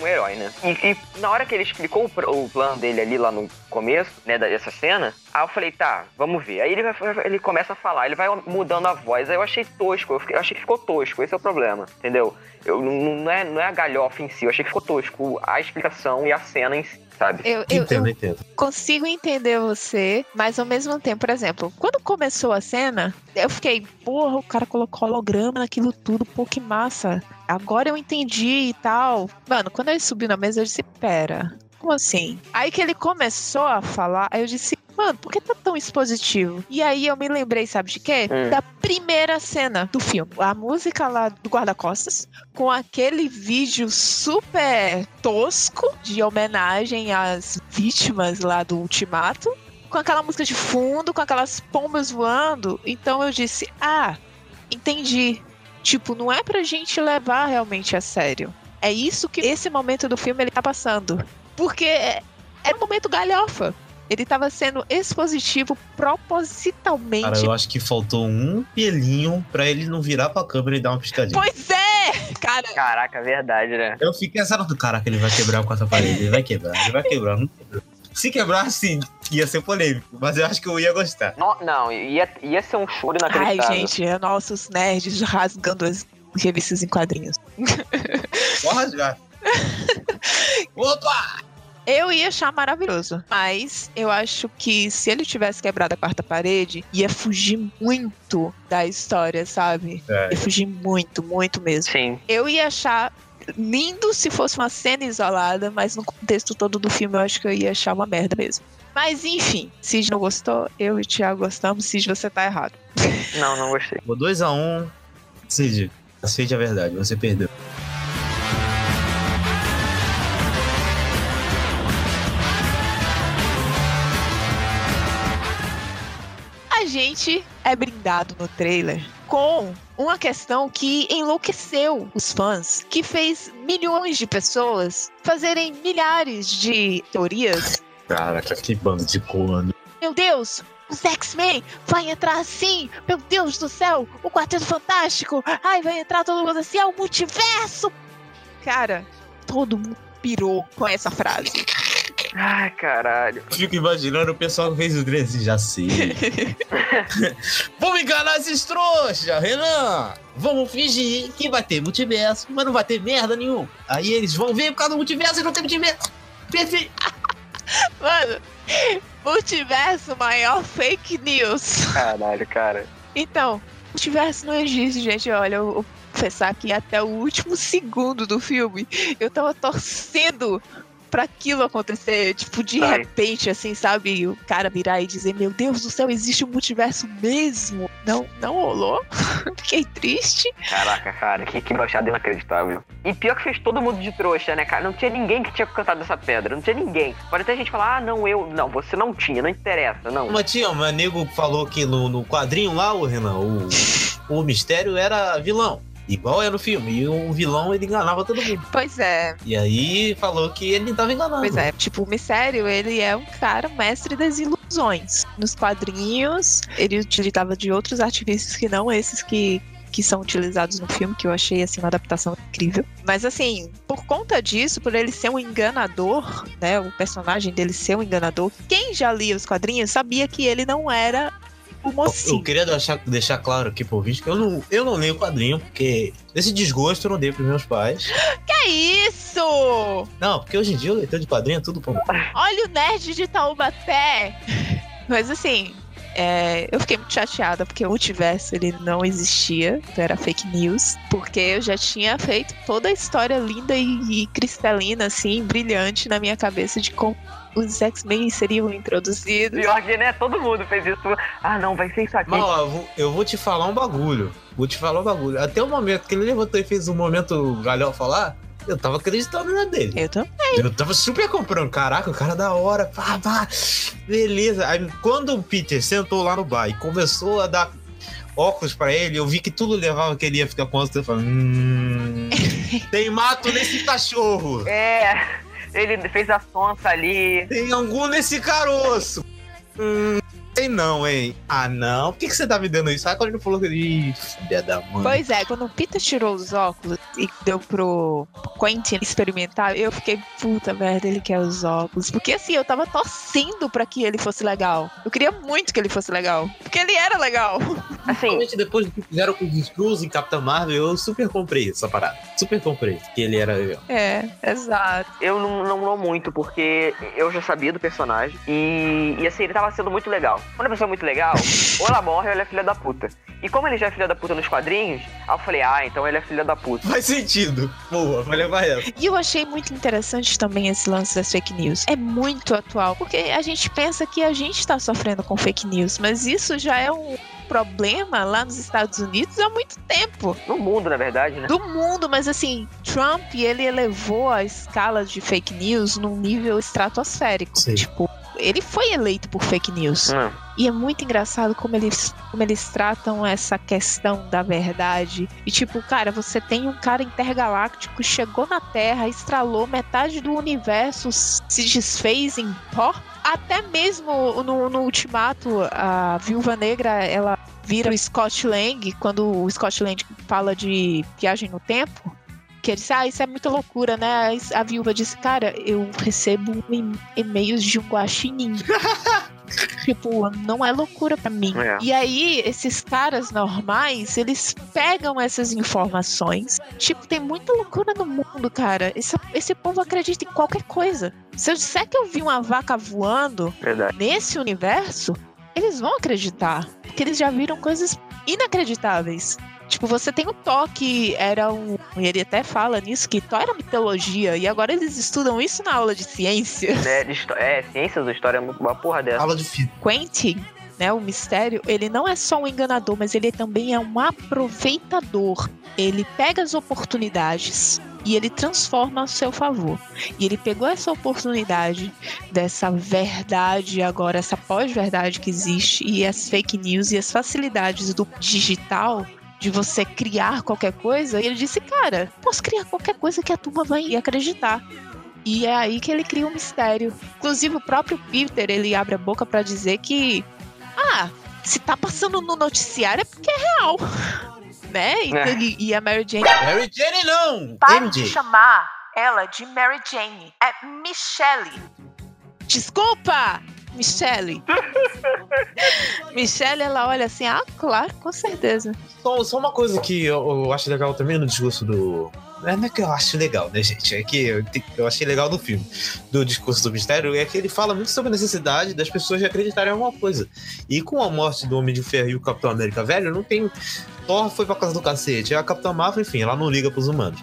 um herói, né? E, e na hora que ele explicou o, o plano dele ali lá no começo, né, dessa cena, aí eu falei, tá, vamos ver. Aí ele, vai, ele começa a falar, ele vai mudando a voz. Aí eu achei tosco, eu, fiquei- eu achei que ficou tosco, esse é o problema, entendeu? Eu, não é, não é a galhofa em si, eu achei que ficou tosco a explicação e a cena em si, sabe? Eu, eu, Entendo, eu entendo. consigo entender você, mas ao mesmo tempo, por exemplo, quando começou a cena, eu fiquei, porra, o cara colocou holograma naquilo tudo, pô, que massa. Agora eu entendi e tal. Mano, quando ele subiu na mesa, eu disse, pera, como assim? Aí que ele começou a falar, aí eu disse, mano, por que tá tão expositivo? E aí eu me lembrei, sabe de quê? Hum. Da primeira cena do filme. A música lá do guarda-costas, com aquele vídeo super tosco de homenagem às vítimas lá do Ultimato, com aquela música de fundo, com aquelas pombas voando. Então eu disse: Ah, entendi. Tipo, não é pra gente levar realmente a sério. É isso que esse momento do filme ele tá passando. Porque é, é um momento galhofa. Ele tava sendo expositivo propositalmente. Cara, eu acho que faltou um pelinho pra ele não virar pra câmera e dar uma piscadinha. Pois é! Cara, Caraca, verdade, né? Eu fiquei pensando do caraca, ele vai quebrar a quarta parede, ele vai quebrar, ele vai quebrar, não quebrou. Se quebrasse, ia ser polêmico, mas eu acho que eu ia gostar. No- não, ia, ia ser um choro ai, inacreditável. gente, é nossos nerds rasgando as revistas em quadrinhos. Pode rasgar. Opa! Eu ia achar maravilhoso, mas eu acho que se ele tivesse quebrado a quarta parede, ia fugir muito da história, sabe? É. Ia fugir muito, muito mesmo. Sim. Eu ia achar lindo se fosse uma cena isolada, mas no contexto todo do filme eu acho que eu ia achar uma merda mesmo. Mas enfim, Cid não gostou, eu e o Thiago gostamos, Cid você tá errado. Não, não gostei. Ficou 2x1. Um. Cid, aceite a verdade, você perdeu. A gente é brindado no trailer com uma questão que enlouqueceu os fãs, que fez milhões de pessoas fazerem milhares de teorias. Caraca, que bando de corno. Meu Deus, os X-Men vai entrar assim! Meu Deus do céu, o Quarteto Fantástico! Ai, vai entrar todo mundo assim, é o multiverso! Cara, todo mundo pirou com essa frase. Ai, caralho. Fico imaginando o pessoal que fez o trem assim, já sei. Vamos enganar esses trouxas, Renan! Vamos fingir que vai ter multiverso, mas não vai ter merda nenhuma. Aí eles vão ver por causa do multiverso e não tem multiverso. Perfeito! Mano, multiverso, maior fake news. Caralho, cara. Então, multiverso não existe, gente. Olha, eu vou confessar que até o último segundo do filme eu tava torcendo pra aquilo acontecer. Tipo, de Ai. repente, assim, sabe? O cara virar e dizer: Meu Deus do céu, existe um multiverso mesmo. Não, não rolou. Fiquei triste. Caraca, cara, que, que baixada inacreditável. E pior que fez todo mundo de trouxa, né, cara? Não tinha ninguém que tinha cantado essa pedra. Não tinha ninguém. Pode até a gente falar, ah, não, eu. Não, você não tinha, não interessa, não. Mas tinha, mas nego falou que no, no quadrinho lá, o Renan, o, o mistério era vilão. Igual é no filme. E o vilão ele enganava todo mundo. Pois é, E aí falou que ele tava enganando. pois é. Tipo, o Mistério, ele é um cara mestre das ilusões. Nos quadrinhos, ele utilizava de outros artifícios que não esses que que são utilizados no filme, que eu achei assim uma adaptação incrível. Mas assim, por conta disso, por ele ser um enganador, né, o personagem dele ser um enganador, quem já lia os quadrinhos sabia que ele não era o Eu mocinho. queria deixar, deixar claro aqui pro vídeo que eu não, eu não leio quadrinho, porque esse desgosto eu não dei pros meus pais. Que isso? Não, porque hoje em dia o leitor de quadrinho é tudo bom. Olha o nerd de Taubaté! Mas assim, é, eu fiquei muito chateada porque o multiverso ele não existia, então era fake news, porque eu já tinha feito toda a história linda e, e cristalina, assim, brilhante na minha cabeça de como os X-Men seriam introduzidos. Pior que, né? Todo mundo fez isso. Ah, não, vai ser isso aqui. Mas ó, eu vou, eu vou te falar um bagulho. Vou te falar um bagulho. Até o momento que ele levantou e fez um momento galhão falar, eu tava acreditando na dele. Eu também. Eu tava super comprando. Caraca, o cara da hora. Pá, pá. Beleza. Aí quando o Peter sentou lá no bar e começou a dar óculos pra ele, eu vi que tudo levava que ele ia ficar com óculos. Eu falei, hum, tem mato nesse cachorro. É, ele fez a sonsa ali. Tem angu nesse caroço. Hum, tem não, hein? Ah, não. Por que, que você tá me dando isso? Aí quando ele falou que ele. Filha da mãe. Pois é, quando o Peter tirou os óculos e deu pro Quentin experimentar, eu fiquei, puta merda, ele quer os óculos. Porque assim, eu tava torcendo pra que ele fosse legal. Eu queria muito que ele fosse legal. Porque ele era legal. Assim, Principalmente depois do que fizeram com os Screws em Capitã Marvel, eu super comprei essa parada. Super comprei. Que ele era legal. É, exato. eu não, não, não muito, porque eu já sabia do personagem. E, e assim, ele tava sendo muito legal. Quando a pessoa é muito legal, ou ela morre ou ela é filha da puta. E como ele já é filha da puta nos quadrinhos, aí eu falei, ah, então ele é filha da puta. Faz sentido. Boa, vai levar essa. E eu achei muito interessante também esse lance das fake news. É muito atual, porque a gente pensa que a gente tá sofrendo com fake news, mas isso já é um problema lá nos Estados Unidos há muito tempo. No mundo, na verdade, né? do mundo, mas assim, Trump, ele elevou a escala de fake news num nível estratosférico. Sim. Tipo, ele foi eleito por fake news. Hum. E é muito engraçado como eles, como eles tratam essa questão da verdade. E tipo, cara, você tem um cara intergaláctico que chegou na Terra, estralou metade do universo, se desfez em pó. Até mesmo no, no Ultimato, a Viúva Negra, ela vira o Scott Lang, quando o Scott Lang fala de viagem no tempo. Que ele disse, ah, isso é muita loucura, né? A viúva disse, cara, eu recebo e-mails de um guaxinim. tipo, não é loucura pra mim. É. E aí, esses caras normais, eles pegam essas informações. Tipo, tem muita loucura no mundo, cara. Esse, esse povo acredita em qualquer coisa. Se eu disser que eu vi uma vaca voando Verdade. nesse universo, eles vão acreditar. Porque eles já viram coisas inacreditáveis. Tipo, você tem o Thor, que era um. E ele até fala nisso, que Thor era mitologia. E agora eles estudam isso na aula de ciência. É, de histó- é, ciências ou história é muito uma porra dessa. Aula de física. Quentin, né, o mistério, ele não é só um enganador, mas ele também é um aproveitador. Ele pega as oportunidades e ele transforma a seu favor. E ele pegou essa oportunidade dessa verdade agora, essa pós-verdade que existe e as fake news e as facilidades do digital de você criar qualquer coisa, e ele disse, cara, posso criar qualquer coisa que a turma vai acreditar. E é aí que ele cria um mistério. Inclusive, o próprio Peter, ele abre a boca pra dizer que. Ah, se tá passando no noticiário é porque é real. Né? E, É. e- e a Mary Jane. Mary Jane não! Para de chamar ela de Mary Jane. É Michelle. Desculpa! Michelle. Michelle, ela olha assim, ah, claro, com certeza. Só, só uma coisa que eu, eu acho legal também no discurso do. Não é que eu acho legal, né, gente? É que eu, eu achei legal no filme, do discurso do mistério, é que ele fala muito sobre a necessidade das pessoas de acreditarem em alguma coisa. E com a morte do Homem de Ferro e o Capitão América velho, não tem. Thor foi pra casa do cacete. A Capitã Marvel, enfim, ela não liga pros humanos.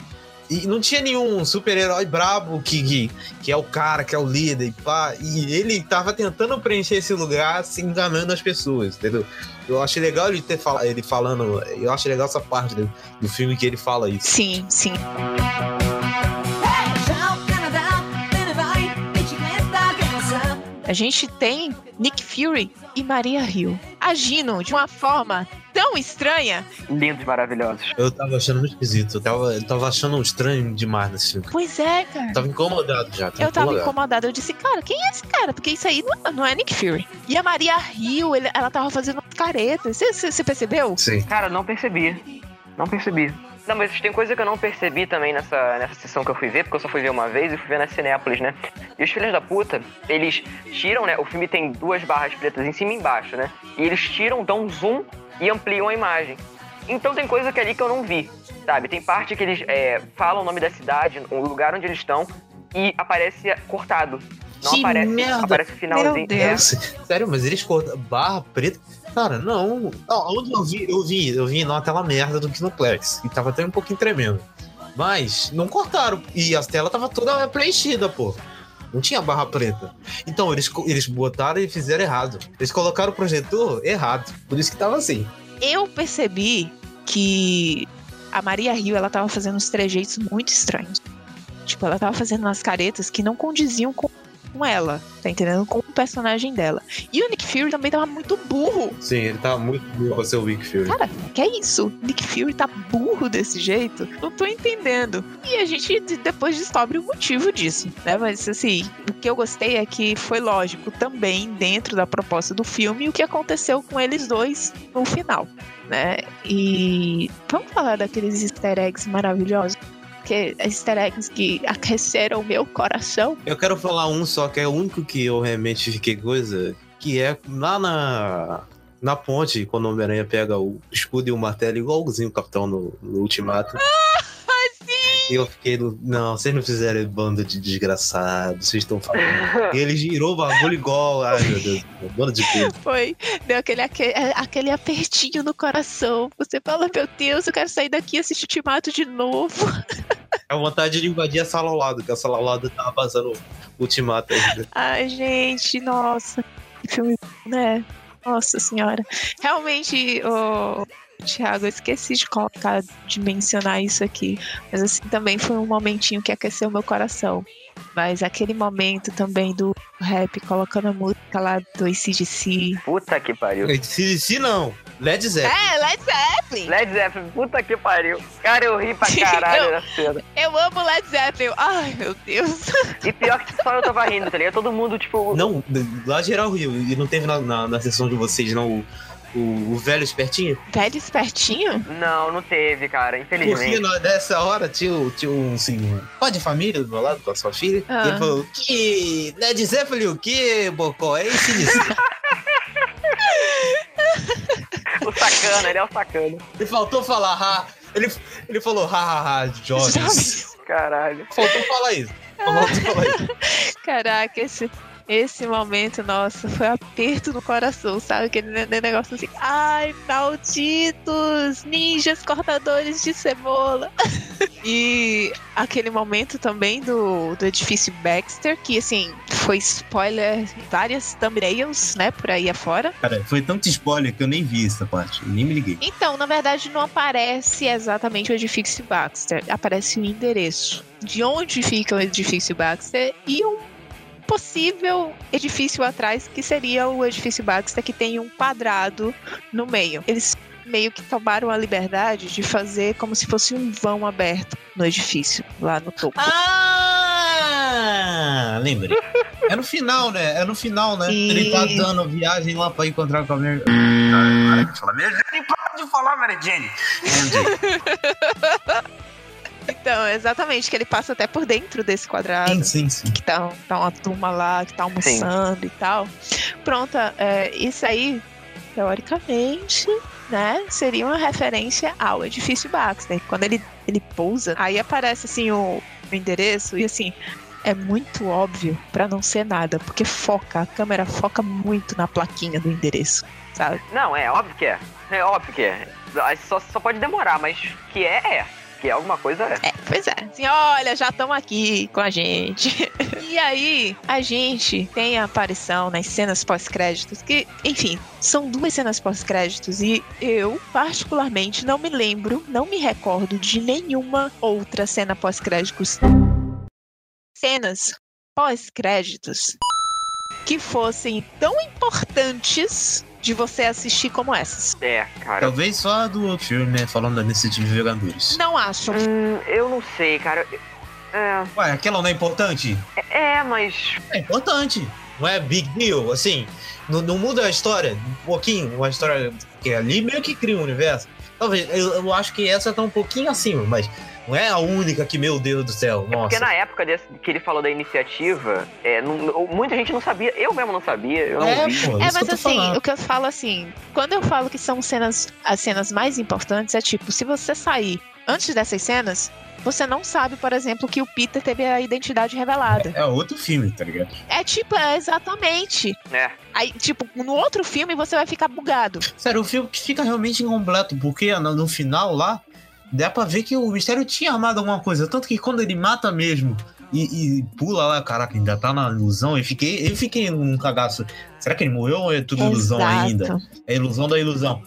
E não tinha nenhum super-herói brabo que, que, que é o cara, que é o líder e pá. E ele tava tentando preencher esse lugar se enganando as pessoas, entendeu? Eu achei legal ele ter fala, ele falando. Eu acho legal essa parte do, do filme que ele fala isso. Sim, sim. A gente tem Nick Fury e Maria Hill agindo de uma forma tão estranha. Lindos, maravilhosos. Eu tava achando muito esquisito. Eu tava, eu tava achando estranho demais nesse filme. Pois é, cara. Eu tava incomodado já. Eu tava incomodado. Eu disse, cara, quem é esse cara? Porque isso aí não, não é Nick Fury. E a Maria Hill, ele- ela tava fazendo umas caretas. Você- Você você percebeu? Sim. Cara, não percebi. Não percebi. Não, mas tem coisa que eu não percebi também nessa, nessa sessão que eu fui ver, porque eu só fui ver uma vez e fui ver na Cinépolis, né? E os filhos da puta, eles tiram, né? O filme tem duas barras pretas em cima e embaixo, né? E eles tiram, dão um zoom e ampliam a imagem. Então tem coisa que ali que eu não vi, sabe? Tem parte que eles é, falam o nome da cidade, o lugar onde eles estão, e aparece cortado. Não Que aparece, merda. aparece o finalzinho. Meu Deus. Sério, mas eles cortam barra preta. Cara, não. Não, Onde eu vi, eu vi, eu vi numa tela merda do Kinoplex. E tava até um pouquinho tremendo. Mas não cortaram. E a tela tava toda preenchida, pô. Não tinha barra preta. Então, eles, eles botaram e fizeram errado. Eles colocaram o projetor errado. Por isso que tava assim. Eu percebi que a Maria Hill, ela tava fazendo uns trejeitos muito estranhos. Tipo, ela tava fazendo umas caretas que não condiziam com com ela, tá entendendo? Com o personagem dela. E o Nick Fury também tava muito burro. Sim, ele tava muito burro pra ser o Wick Fury. Cara, que é isso? Nick Fury tá burro desse jeito? Não tô entendendo. E a gente de- depois descobre o motivo disso, né? Mas assim, o que eu gostei é que foi lógico também dentro da proposta do filme o que aconteceu com eles dois no final, né? E vamos falar daqueles easter eggs maravilhosos? Que easter eggs que aqueceram o meu coração. Eu quero falar um só, que é o único que eu realmente fiquei coisa, que é lá na, na ponte, quando o Homem-Aranha pega o escudo e o martelo, igualzinho o Capitão no, no Ultimato. E eu fiquei, no- não, vocês não fizeram bando de desgraçados, vocês estão falando. E ele girou o bagulho igual, ai meu Deus, bando de peso. Foi, deu aquele, aquele, aquele apertinho no coração. Você fala, meu Deus, eu quero sair daqui e assistir Ultimato de novo. A vontade de invadir a sala ao lado, que a sala ao lado tava passando o Ultimato ainda. Ai, gente, nossa. Que filme, né? Nossa senhora. Realmente, ô, Thiago, eu esqueci de colocar, de mencionar isso aqui. Mas assim, também foi um momentinho que aqueceu meu coração. Mas aquele momento também do rap, colocando a música lá do ACDC. Puta que pariu. Se não, Led Zeppelin. É, Led Zeppelin! Led Zeppelin, puta que pariu. Cara, eu ri pra caralho Eu- na cena. Eu amo Led Zeppelin. Ai, meu Deus. E pior que só eu tava rindo, tá ligado? Todo mundo, tipo. Não, lá geral riu. E não teve na, na, na sessão de vocês, não, o, O, o velho espertinho? Velho espertinho? Não, não teve, cara, Porque infelizmente. na- nessa hora tinha, tinha um, assim, um pai de família do meu lado com a sua filha. Ah. E ele falou: Que. Ned Zeppelin, o que, Bocó? É disso. O sacana, ele é o sacana. Ele faltou falar, ha. Ele, ele falou, ha, ha, ha, jovens. Caralho. Faltou falar isso. Faltou falar isso. Caraca, esse, esse momento, nossa, foi aperto no coração, sabe? Aquele ne- ne- negócio assim, ai, malditos ninjas cortadores de cebola. e aquele momento também do, do edifício Baxter, que assim, foi spoiler em várias thumbnails, né, por aí afora. Cara, foi tanto spoiler que eu nem vi essa parte. Nem me liguei. Então, na verdade, não aparece exatamente o edifício Baxter, aparece o endereço de onde fica o edifício Baxter e um possível edifício atrás, que seria o edifício Baxter, que tem um quadrado no meio. Eles meio que tomaram a liberdade de fazer como se fosse um vão aberto no edifício, lá no topo. Ah! Lembrei. É no final, né? É no final, né? E- Ele tá dando viagem lá pra encontrar com a Mary. Ah, para de falar Mary Jane. Para de falar, Mary Jane. Então, exatamente, que ele passa até por dentro desse quadrado. Sim, sim, sim. que tá, tá uma turma lá que tá almoçando e tal. Pronto, é, isso aí, teoricamente, né, seria uma referência ao edifício Baxter. Quando ele, ele pousa, aí aparece assim o, o endereço e assim. É muito óbvio pra não ser nada, porque foca, a câmera foca muito na plaquinha do endereço, sabe? Não, é óbvio que é. É óbvio que é. Só, só pode demorar, mas que é, é. Que alguma coisa é. É, pois é. Assim, olha, já estão aqui com a gente. e aí, a gente tem a aparição nas cenas pós-créditos, que, enfim, são duas cenas pós-créditos e eu, particularmente, não me lembro, não me recordo de nenhuma outra cena pós-créditos. Cenas pós-créditos que fossem tão importantes de você assistir como essas. É, cara. Talvez só a do outro filme, né? Falando da necessidade de Vingadores. Não acho. Hum, eu não sei, cara. É, Ué, aquela não é importante? é, mas. É importante. Não é big deal, assim. Não, não muda a história um pouquinho. Uma história que ali meio que cria um universo. Talvez, eu, eu acho que essa tá um pouquinho acima, mas não é a única que, meu Deus do céu, Porque nossa. na época desse, que ele falou da iniciativa, é, não- muita gente não sabia. Eu mesmo não sabia, eu não É, vi. pô, É, isso que mas assim, falando. o que eu falo assim, quando eu falo que são cenas, as cenas mais importantes, é tipo, se você sair antes dessas cenas, você não sabe, por exemplo, que o Peter teve a identidade revelada. É outro filme, tá ligado? É tipo, é exatamente. É. Aí, tipo, no outro filme você vai ficar bugado. Sério, o filme que fica realmente incompleto, porque no, no final lá, dá pra ver que o mistério tinha armado alguma coisa. Tanto que quando ele mata mesmo e, e pula lá, caraca, ainda tá na ilusão, eu fiquei, eu fiquei num cagaço. Será que ele morreu ou é tudo ilusão Exato. ainda? É ilusão da ilusão.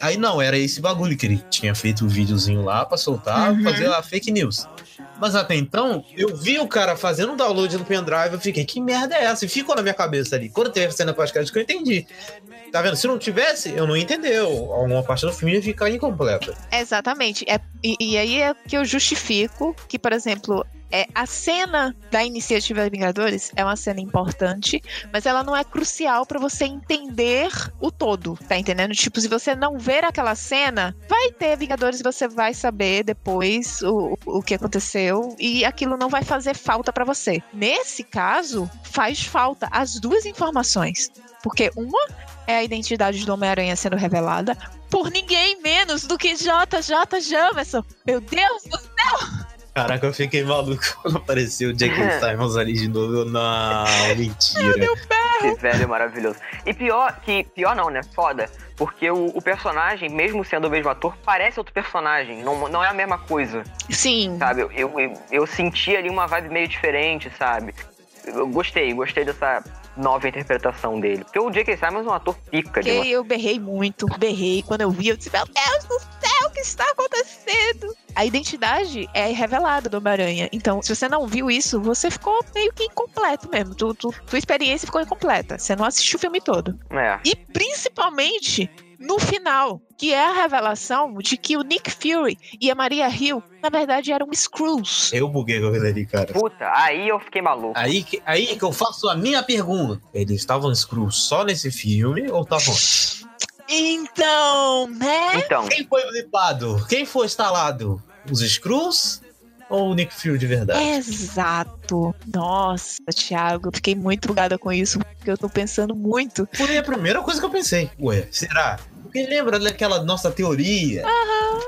Aí não, era esse bagulho que ele tinha feito o videozinho lá pra soltar, Uhum. fazer a fake news. Mas até então, eu vi o cara fazendo um download no pendrive, eu fiquei, que merda é essa? E ficou na minha cabeça ali. Quando teve a cena pós-crédito que eu entendi. Tá vendo? Se não tivesse, eu não ia entender. Alguma parte do filme ia ficar incompleta. Exatamente. É, e, e aí é que eu justifico que, por exemplo, é, a cena da iniciativa Vingadores é uma cena importante, mas ela não é crucial pra você entender o todo, tá entendendo? Tipo, se você não ver aquela cena, vai ter Vingadores e você vai saber depois o, o que aconteceu e aquilo não vai fazer falta pra você. Nesse caso, faz falta as duas informações. Porque uma é a identidade do Homem-Aranha sendo revelada por ninguém menos do que JJ Jameson. Meu Deus do Caraca, eu fiquei maluco quando apareceu o J.K. Simons ali de novo. Eu, Não, mentira. Esse velho maravilhoso. E pior que. Pior não, né? Foda. Porque o, o personagem, mesmo sendo o mesmo ator, parece outro personagem. Não, não é a mesma coisa, Sim. sabe? Eu, eu, eu, eu senti ali uma vibe meio diferente, sabe? Eu gostei, gostei dessa nova interpretação dele. Porque o J.K. Simons é um ator pica Porque demais. eu berrei muito, berrei. Quando eu vi, eu disse: Meu Deus do céu, que está acontecendo? A identidade é revelada do Homem-Aranha. Então, se você não viu isso, você ficou meio que incompleto mesmo. Tu, tu, tua experiência ficou incompleta. Você não assistiu o filme todo. É. E principalmente no final, que é a revelação de que o Nick Fury e a Maria Hill, na verdade, eram Screws. Eu buguei com aquilo ali, cara. Puta, aí eu fiquei maluco. Aí que, aí que eu faço a minha pergunta. Eles estavam screw só nesse filme ou estavam. Então, né? Então, Quem foi blipado? Quem foi instalado? Os Screws ou o Nick Fury de verdade? Exato. Nossa, Thiago, eu fiquei muito bugada com isso, porque eu tô pensando muito. Foi a primeira coisa que eu pensei. Ué, será? Porque lembra daquela nossa teoria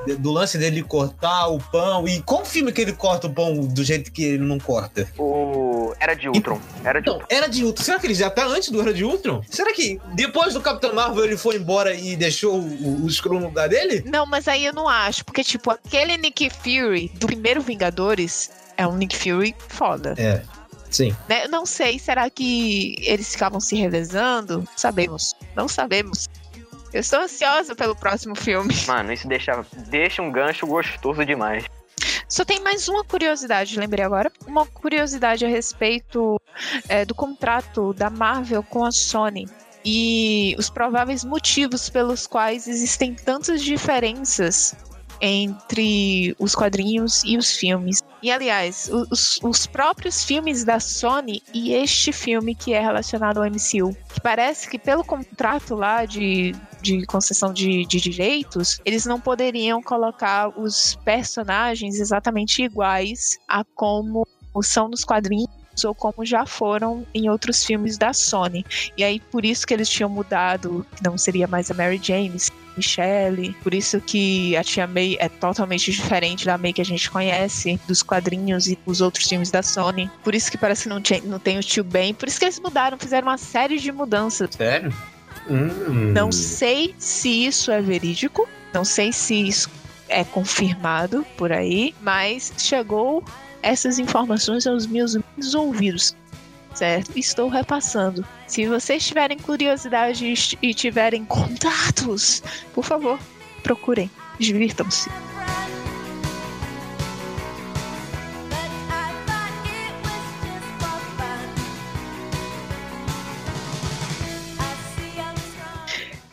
de- do lance dele cortar o pão? E qual filme que ele corta o pão do jeito que ele não corta? o. Era de Ultron. Era de Então, Era de Ultron. Será que ele já tá antes do Era de Ultron? Será que depois do Capitão Marvel ele foi embora e deixou o, o Skrull no lugar dele? Não, mas aí eu não acho, porque, tipo, aquele Nick Fury do primeiro Vingadores é um Nick Fury foda. É. Sim. Né? Eu Não sei, será que eles ficavam se revezando? Sabemos. Não sabemos. Eu estou ansiosa pelo próximo filme. Mano, isso deixa, deixa um gancho gostoso demais. Só tem mais uma curiosidade, lembrei agora. Uma curiosidade a respeito é, do contrato da Marvel com a Sony. E os prováveis motivos pelos quais existem tantas diferenças entre os quadrinhos e os filmes. E aliás, os, os próprios filmes da Sony e este filme que é relacionado ao MCU, que parece que pelo contrato lá de, de concessão de, de direitos, eles não poderiam colocar os personagens exatamente iguais a como são nos quadrinhos ou como já foram em outros filmes da Sony. E aí por isso que eles tinham mudado, que não seria mais a Mary Jane, Michelle. Por isso que a Tia May é totalmente diferente da May que a gente conhece dos quadrinhos e dos outros filmes da Sony. Por isso que parece que não, tinha- não tem o tio Ben. Por isso que eles mudaram, fizeram uma série de mudanças. Sério? Hum. Não sei se isso é verídico, não sei se isso é confirmado por aí, mas chegou essas informações aos meus ouvidos, certo? Estou repassando. Se vocês tiverem curiosidade e tiverem contatos, por favor, procurem. Divirtam-se.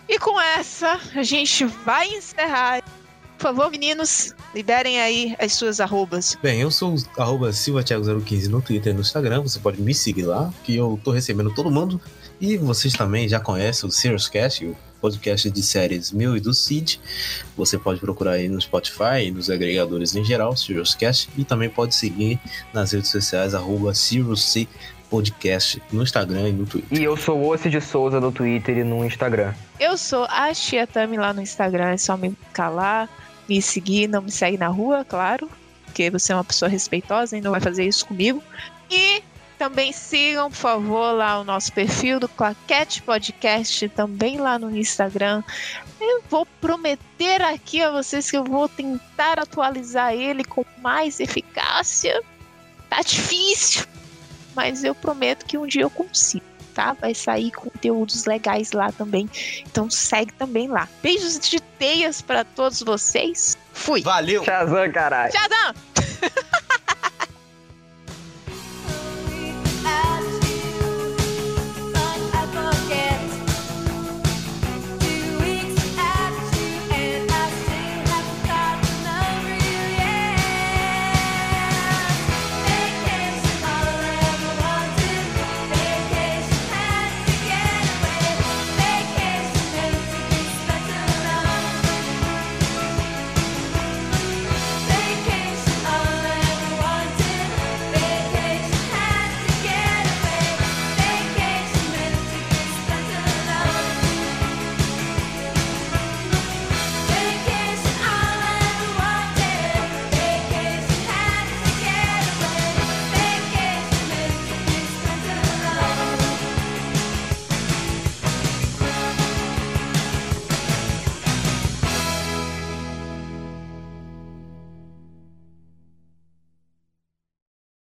E com essa, a gente vai encerrar. Por favor, meninos, liberem aí as suas arrobas. Bem, eu sou o arroba silvatiago015 no Twitter e no Instagram. Você pode me seguir lá, que eu tô recebendo todo mundo. E vocês também já conhecem o Serious Cast, o podcast de séries meu e do Cid. Você pode procurar aí no Spotify e nos agregadores em geral, Serious Cast. E também pode seguir nas redes sociais, arroba Podcast, no Instagram e no Twitter. E eu sou o Ossi de Souza no Twitter e no Instagram. Eu sou a Tia Tami lá no Instagram, é só me lá, me seguir, não me segue na rua, claro, porque você é uma pessoa respeitosa e não vai fazer isso comigo. E também sigam, por favor, lá o nosso perfil do Claquete Podcast, também lá no Instagram. Eu vou prometer aqui a vocês que eu vou tentar atualizar ele com mais eficácia. Tá difícil, mas eu prometo que um dia eu consigo. Tá? Vai sair conteúdos legais lá também. Então segue também lá. Beijos de teias para todos vocês. Fui. Valeu! Shazam, caralho. Tchau!